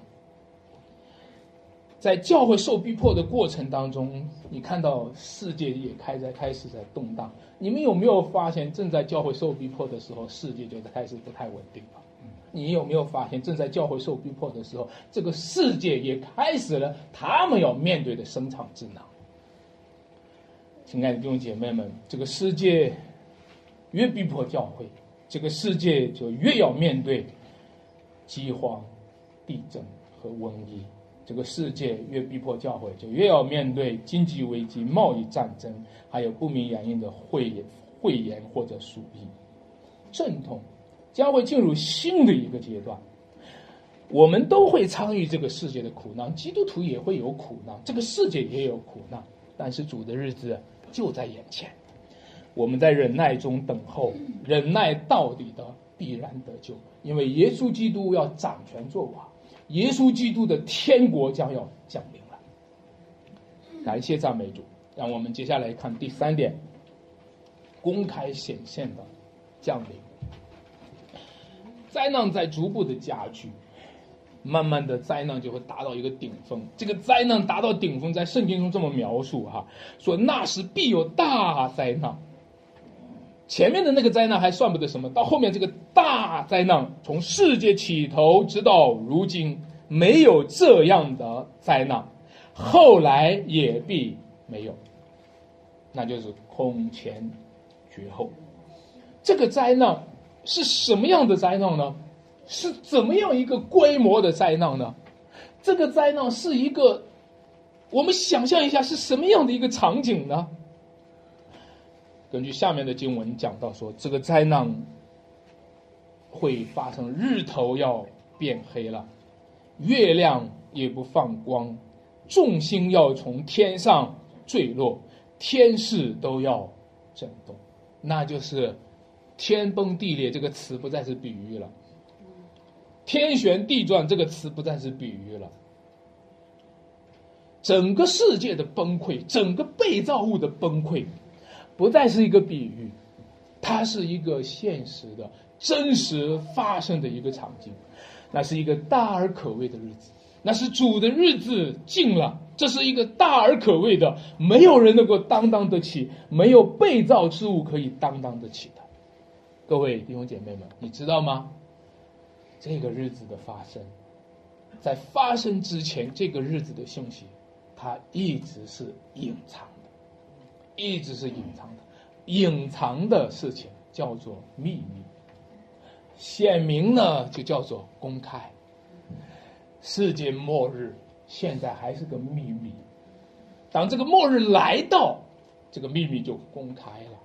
在教会受逼迫的过程当中，你看到世界也开在开始在动荡。你们有没有发现，正在教会受逼迫的时候，世界就开始不太稳定了？你有没有发现，正在教会受逼迫的时候，这个世界也开始了他们要面对的生产之囊？亲爱的弟兄姐妹们，这个世界越逼迫教会，这个世界就越要面对饥荒、地震和瘟疫。这个世界越逼迫教会，就越要面对经济危机、贸易战争，还有不明原因的肺炎、肺炎或者鼠疫。阵痛将会进入新的一个阶段。我们都会参与这个世界的苦难，基督徒也会有苦难，这个世界也有苦难。但是主的日子就在眼前，我们在忍耐中等候，忍耐到底的必然得救，因为耶稣基督要掌权作王。耶稣基督的天国将要降临了，感谢赞美主。让我们接下来看第三点，公开显现的降临。灾难在逐步的加剧，慢慢的灾难就会达到一个顶峰。这个灾难达到顶峰，在圣经中这么描述哈，说那时必有大灾难。前面的那个灾难还算不得什么，到后面这个大灾难，从世界起头直到如今，没有这样的灾难，后来也必没有，那就是空前绝后。这个灾难是什么样的灾难呢？是怎么样一个规模的灾难呢？这个灾难是一个，我们想象一下是什么样的一个场景呢？根据下面的经文讲到说，这个灾难会发生，日头要变黑了，月亮也不放光，众星要从天上坠落，天势都要震动，那就是天崩地裂这个词不再是比喻了，天旋地转这个词不再是比喻了，整个世界的崩溃，整个被造物的崩溃。不再是一个比喻，它是一个现实的、真实发生的一个场景。那是一个大而可畏的日子，那是主的日子近了。这是一个大而可畏的，没有人能够担当得起，没有被造之物可以担当得起的。各位弟兄姐妹们，你知道吗？这个日子的发生，在发生之前，这个日子的信息，它一直是隐藏。一直是隐藏的，隐藏的事情叫做秘密，显明呢就叫做公开。世界末日现在还是个秘密，当这个末日来到，这个秘密就公开了。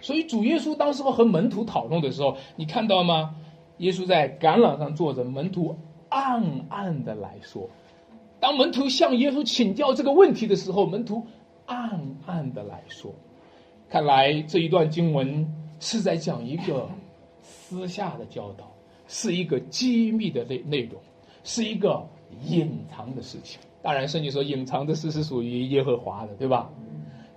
所以主耶稣当时和门徒讨论的时候，你看到吗？耶稣在橄榄上坐着，门徒暗暗的来说，当门徒向耶稣请教这个问题的时候，门徒。暗暗的来说，看来这一段经文是在讲一个私下的教导，是一个机密的内内容，是一个隐藏的事情。当然，圣经说隐藏的事是属于耶和华的，对吧？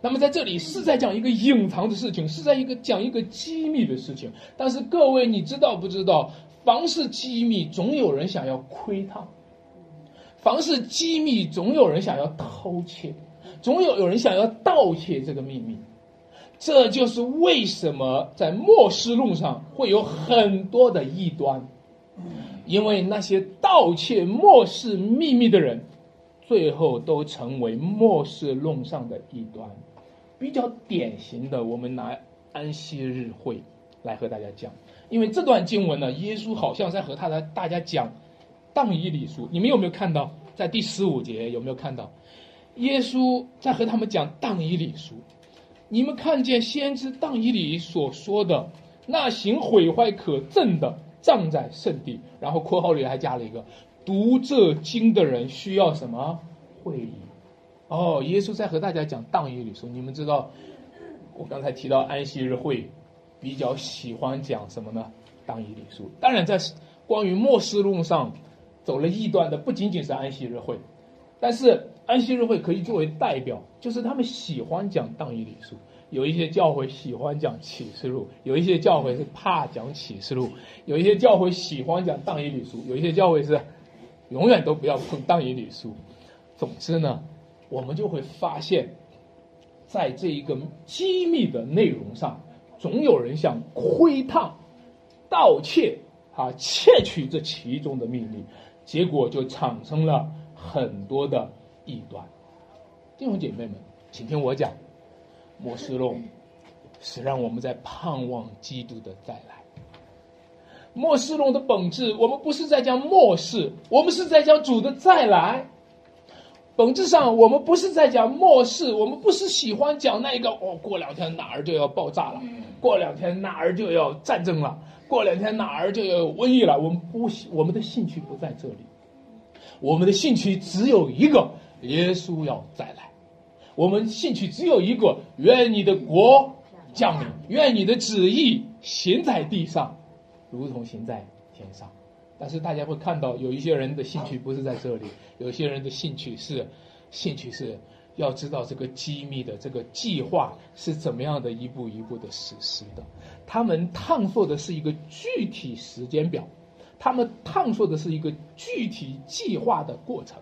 那么在这里是在讲一个隐藏的事情，是在一个讲一个机密的事情。但是各位，你知道不知道？凡是机密，总有人想要窥探；凡是机密，总有人想要偷窃。总有有人想要盗窃这个秘密，这就是为什么在末世论上会有很多的异端，因为那些盗窃末世秘密的人，最后都成为末世论上的异端。比较典型的，我们拿安息日会来和大家讲，因为这段经文呢，耶稣好像在和他的大家讲当以理书，你们有没有看到？在第十五节有没有看到？耶稣在和他们讲但以理书，你们看见先知但以理所说的那行毁坏可憎的，葬在圣地，然后括号里还加了一个读这经的人需要什么会议？哦，耶稣在和大家讲当以理书。你们知道，我刚才提到安息日会比较喜欢讲什么呢？当以理书。当然，在关于末世论上走了异端的不仅仅是安息日会，但是安息日会可以作为代表，就是他们喜欢讲当以理书。有一些教会喜欢讲启示录，有一些教会是怕讲启示录，有一些教会喜欢讲当以理书，有一些教会是永远都不要碰当以理书。总之呢，我们就会发现，在这一个机密的内容上，总有人想窥探、盗窃啊，窃取这其中的秘密，结果就产生了很多的异端。弟兄姐妹们，请听我讲。末世论是让我们在盼望基督的再来。末世论的本质，我们不是在讲末世，我们是在讲主的再来。本质上，我们不是在讲末世，我们不是喜欢讲那一个哦，过两天哪儿就要爆炸了，过两天哪儿就要战争了，过两天哪儿就要有瘟疫了。我们不，我们的兴趣不在这里，我们的兴趣只有一个：耶稣要再来。我们兴趣只有一个：愿你的国降临，愿你的旨意行在地上，如同行在天上。但是大家会看到，有一些人的兴趣不是在这里，有些人的兴趣是，兴趣是要知道这个机密的这个计划是怎么样的一步一步的实施的。他们探索的是一个具体时间表，他们探索的是一个具体计划的过程。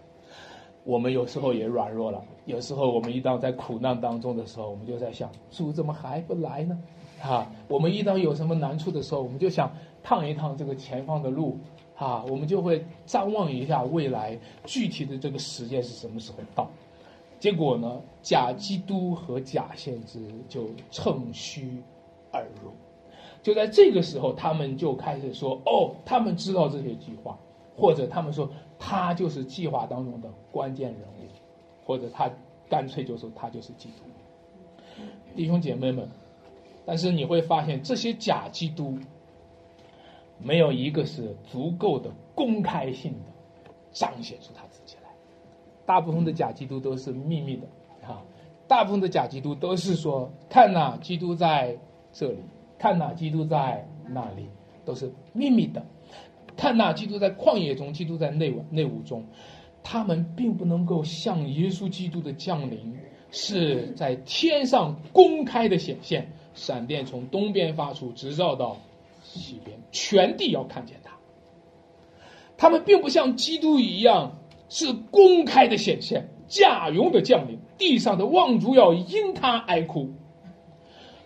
我们有时候也软弱了，有时候我们一到在苦难当中的时候，我们就在想，主怎么还不来呢？啊，我们一到有什么难处的时候，我们就想趟一趟这个前方的路，啊，我们就会张望一下未来具体的这个时间是什么时候到。结果呢，假基督和假先知就趁虚而入，就在这个时候，他们就开始说，哦，他们知道这些计划，或者他们说。他就是计划当中的关键人物，或者他干脆就说他就是基督。弟兄姐妹们，但是你会发现这些假基督没有一个是足够的公开性的彰显出他自己来，大部分的假基督都是秘密的啊，大部分的假基督都是说看呐，基督在这里，看呐，基督在那里，都是秘密的。看那基督在旷野中，基督在内内务中，他们并不能够像耶稣基督的降临是在天上公开的显现，闪电从东边发出，直照到西边，全地要看见他。他们并不像基督一样是公开的显现，驾云的降临，地上的望族要因他哀哭。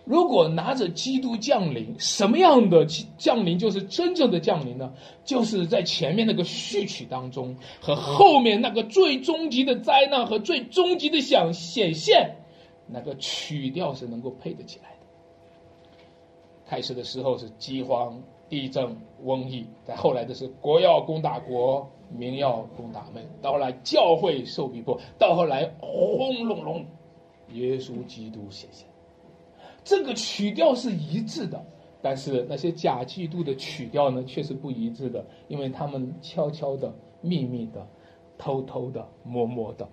如果拿着基督降临，什么样的降临就是真正的降临呢？就是在前面那个序曲当中和后面那个最终极的灾难和最终极的想显现，那个曲调是能够配得起来的。开始的时候是饥荒、地震、瘟疫，在后来的是国要攻打国，民要攻打民，到后来教会受逼迫，到后来轰隆隆，耶稣基督显现。这个曲调是一致的，但是那些假基督的曲调呢，却是不一致的，因为他们悄悄的、秘密的、偷偷的、默默的，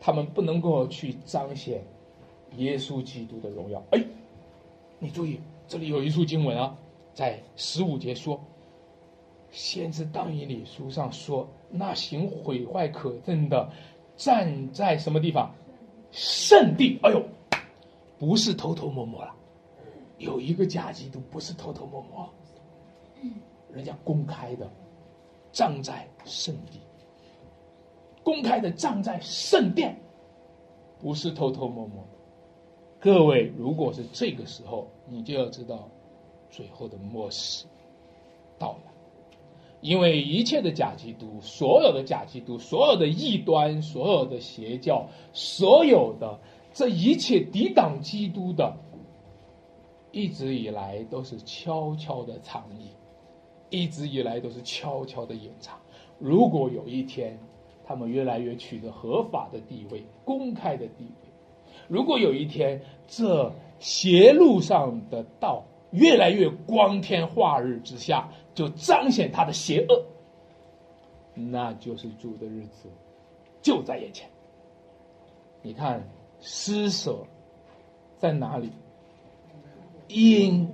他们不能够去彰显耶稣基督的荣耀。哎，你注意，这里有一处经文啊，在十五节说，先知当以理书上说，那行毁坏可憎的，站在什么地方？圣地。哎呦！不是偷偷摸摸了，有一个假基督不是偷偷摸摸，人家公开的葬在圣地，公开的葬在圣殿，不是偷偷摸摸。各位，如果是这个时候，你就要知道，最后的末世到了，因为一切的假基督，所有的假基督，所有的异端，所有的邪教，所有的。这一切抵挡基督的，一直以来都是悄悄的藏匿，一直以来都是悄悄的隐藏。如果有一天，他们越来越取得合法的地位、公开的地位；如果有一天，这邪路上的道越来越光天化日之下，就彰显他的邪恶。那就是主的日子就在眼前。你看施舍在哪里，因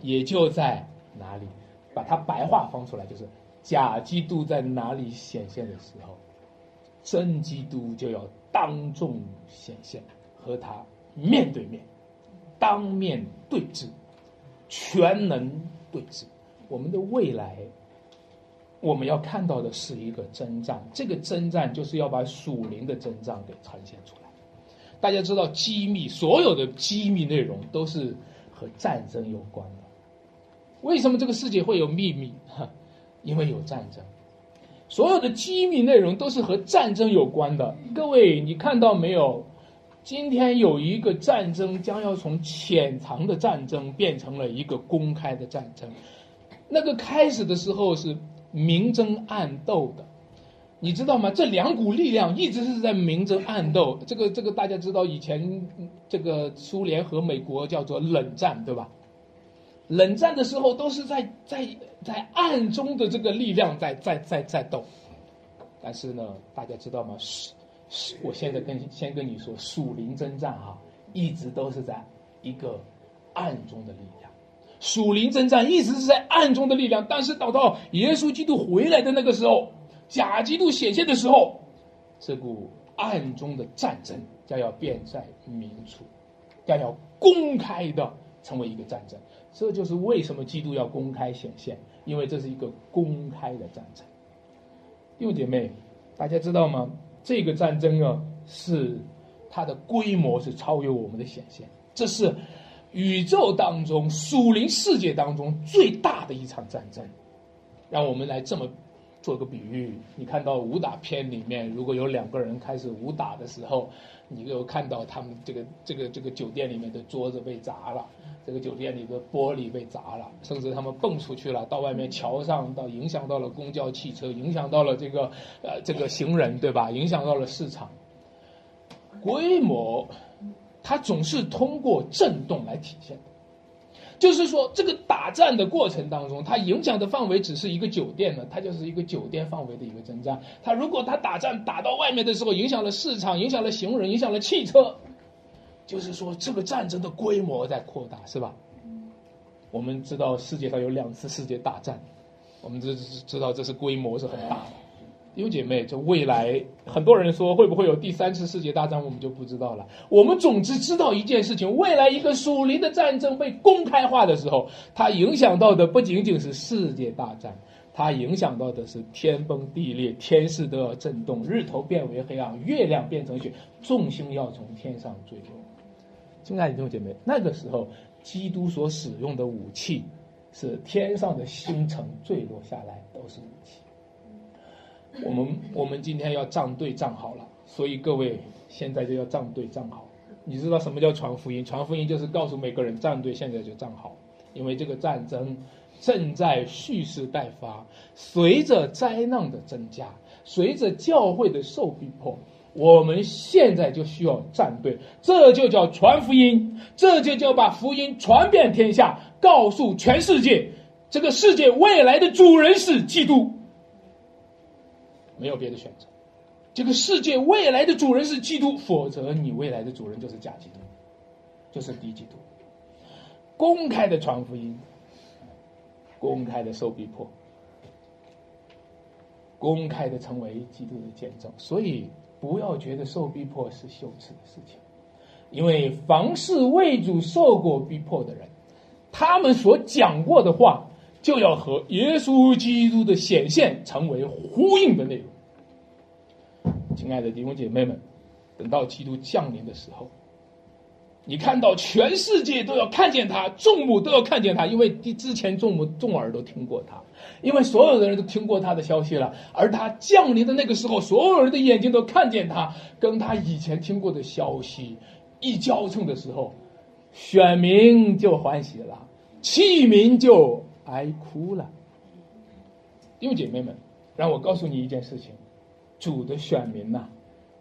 也就在哪里。把它白话放出来，就是假基督在哪里显现的时候，真基督就要当众显现，和他面对面，当面对质，全能对质。我们的未来，我们要看到的是一个征战，这个征战就是要把属灵的征战给呈现出来。大家知道，机密所有的机密内容都是和战争有关的。为什么这个世界会有秘密？哈，因为有战争。所有的机密内容都是和战争有关的。各位，你看到没有？今天有一个战争将要从潜藏的战争变成了一个公开的战争。那个开始的时候是明争暗斗的，你知道吗？这两股力量一直是在明争暗斗。这个这个大家知道，以前这个苏联和美国叫做冷战，对吧？冷战的时候都是在在在暗中的这个力量在在在在斗，但是呢，大家知道吗？是是，我现在跟先跟你说，属灵征战哈，一直都是在一个暗中的力量。属灵征战一直是在暗中的力量，但是等到耶稣基督回来的那个时候，假基督显现的时候，这股暗中的战争将要变在明处，将要公开的成为一个战争。这就是为什么基督要公开显现，因为这是一个公开的战争。弟兄姐妹，大家知道吗？这个战争啊，是它的规模是超越我们的显现，这是宇宙当中、属灵世界当中最大的一场战争。让我们来这么。做个比喻，你看到武打片里面，如果有两个人开始武打的时候，你就看到他们这个这个这个酒店里面的桌子被砸了，这个酒店里的玻璃被砸了，甚至他们蹦出去了，到外面桥上，到影响到了公交汽车，影响到了这个呃这个行人，对吧？影响到了市场。规模，它总是通过震动来体现的。就是说，这个打战的过程当中，它影响的范围只是一个酒店呢，它就是一个酒店范围的一个征战。它如果它打战打到外面的时候，影响了市场，影响了行人，影响了汽车，就是说这个战争的规模在扩大，是吧？我们知道世界上有两次世界大战，我们知知道这是规模是很大的。弟兄姐妹，这未来很多人说会不会有第三次世界大战，我们就不知道了。我们总之知道一件事情：未来一个属灵的战争被公开化的时候，它影响到的不仅仅是世界大战，它影响到的是天崩地裂，天势都要震动，日头变为黑暗，月亮变成雪，众星要从天上坠落。亲爱的弟兄姐妹，那个时候，基督所使用的武器，是天上的星辰坠落下来，都是武器。我们我们今天要站队站好了，所以各位现在就要站队站好。你知道什么叫传福音？传福音就是告诉每个人站队，现在就站好，因为这个战争正在蓄势待发。随着灾难的增加，随着教会的受逼迫，我们现在就需要站队。这就叫传福音，这就叫把福音传遍天下，告诉全世界，这个世界未来的主人是基督。没有别的选择，这个世界未来的主人是基督，否则你未来的主人就是假基督，就是敌基督。公开的传福音，公开的受逼迫，公开的成为基督的见证。所以不要觉得受逼迫是羞耻的事情，因为凡是为主受过逼迫的人，他们所讲过的话。就要和耶稣基督的显现成为呼应的内容。亲爱的弟兄姐妹们，等到基督降临的时候，你看到全世界都要看见他，众目都要看见他，因为之前众目众耳都听过他，因为所有的人都听过他的消息了。而他降临的那个时候，所有人的眼睛都看见他，跟他以前听过的消息一交称的时候，选民就欢喜了，器民就。哀哭了，弟兄姐妹们，让我告诉你一件事情：主的选民呐，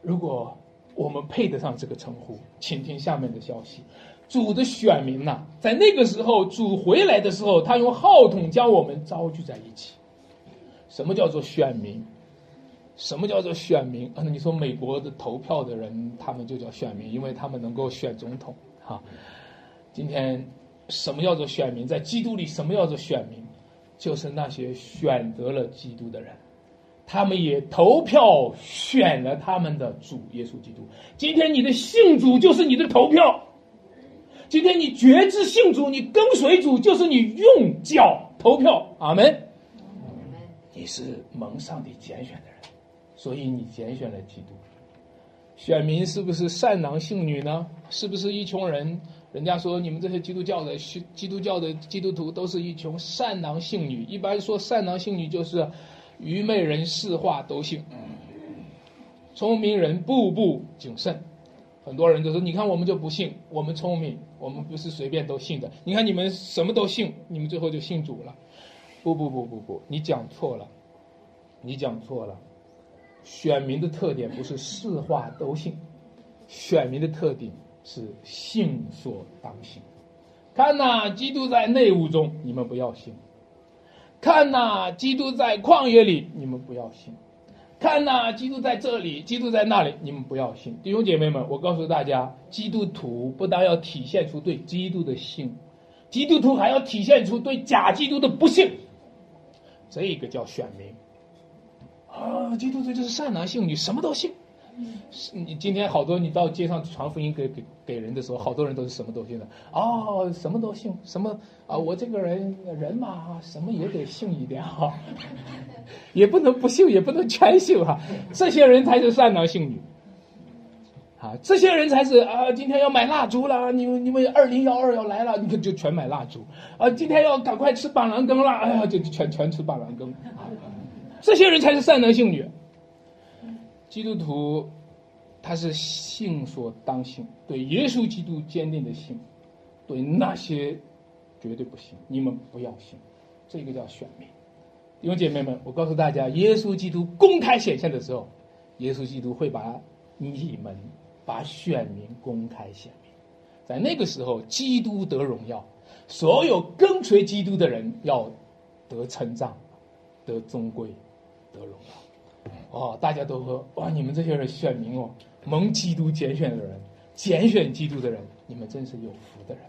如果我们配得上这个称呼，请听下面的消息：主的选民呐，在那个时候，主回来的时候，他用号筒将我们招聚在一起。什么叫做选民？什么叫做选民？啊，你说美国的投票的人，他们就叫选民，因为他们能够选总统。哈，今天什么叫做选民？在基督里，什么叫做选民？就是那些选择了基督的人，他们也投票选了他们的主耶稣基督。今天你的信主就是你的投票，今天你觉知信主，你跟随主就是你用脚投票。阿门。你是蒙上帝拣选的人。所以你拣选了基督，选民是不是善男信女呢？是不是一穷人？人家说你们这些基督教的基督教的基督徒都是一群善男信女。一般说善男信女就是愚昧人世话都信，聪明人步步谨慎。很多人都说，你看我们就不信，我们聪明，我们不是随便都信的。你看你们什么都信，你们最后就信主了。不不不不不，你讲错了，你讲错了。选民的特点不是四话都信，选民的特点是信所当信。看呐，基督在内务中，你们不要信；看呐，基督在旷野里，你们不要信；看呐，基督在这里，基督在那里，你们不要信。弟兄姐妹们，我告诉大家，基督徒不但要体现出对基督的信，基督徒还要体现出对假基督的不信。这个叫选民。啊，基督徒就是善男信女，什么都信。你今天好多你到街上传福音给给给人的时候，好多人都是什么都信的。哦，什么都信，什么啊？我这个人人嘛，什么也得信一点哈，也不能不信，也不能全信哈。这些人才是善男信女。啊，这些人才是啊！今天要买蜡烛了，你们你们二零幺二要来了，你看就全买蜡烛。啊，今天要赶快吃板蓝根了，哎呀，就全全吃板蓝根。这些人才是善男信女。基督徒，他是信所当信，对耶稣基督坚定的信，对那些绝对不信，你们不要信。这个叫选民。弟兄姐妹们，我告诉大家，耶稣基督公开显现的时候，耶稣基督会把你们、把选民公开显明。在那个时候，基督得荣耀，所有跟随基督的人要得称赞，得尊贵。得荣耀，哦，大家都说哇，你们这些人选民哦，蒙基督拣选的人，拣选基督的人，你们真是有福的人。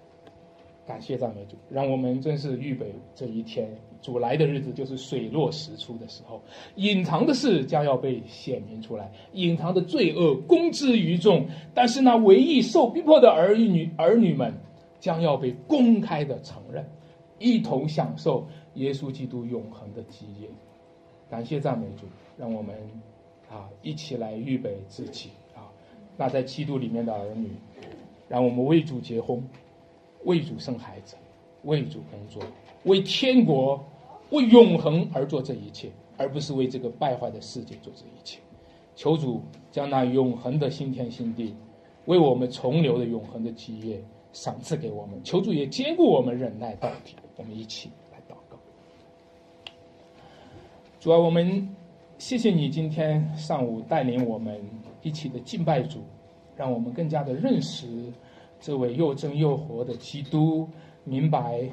感谢赞美主，让我们真是预备这一天，主来的日子就是水落石出的时候，隐藏的事将要被显明出来，隐藏的罪恶公之于众，但是那唯一受逼迫的儿女儿女们将要被公开的承认，一同享受耶稣基督永恒的基业。感谢赞美主，让我们啊一起来预备自己啊。那在基督里面的儿女，让我们为主结婚，为主生孩子，为主工作，为天国、为永恒而做这一切，而不是为这个败坏的世界做这一切。求主将那永恒的新天新地，为我们重留的永恒的基业赏赐给我们。求主也兼顾我们忍耐到底。我们一起。主啊，我们谢谢你今天上午带领我们一起的敬拜主，让我们更加的认识这位又真又活的基督，明白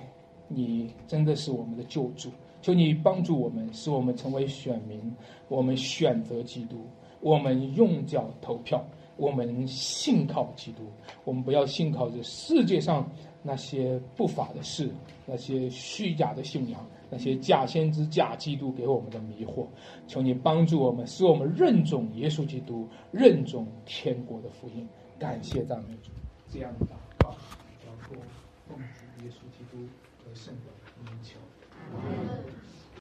你真的是我们的救主。求你帮助我们，使我们成为选民，我们选择基督，我们用脚投票，我们信靠基督，我们不要信靠这世界上那些不法的事，那些虚假的信仰。那些假先知、假基督给我们的迷惑，求你帮助我们，使我们认准耶稣基督，认准天国的福音。感谢赞美主，这样的祷告，然后奉主耶稣基督得胜的名求。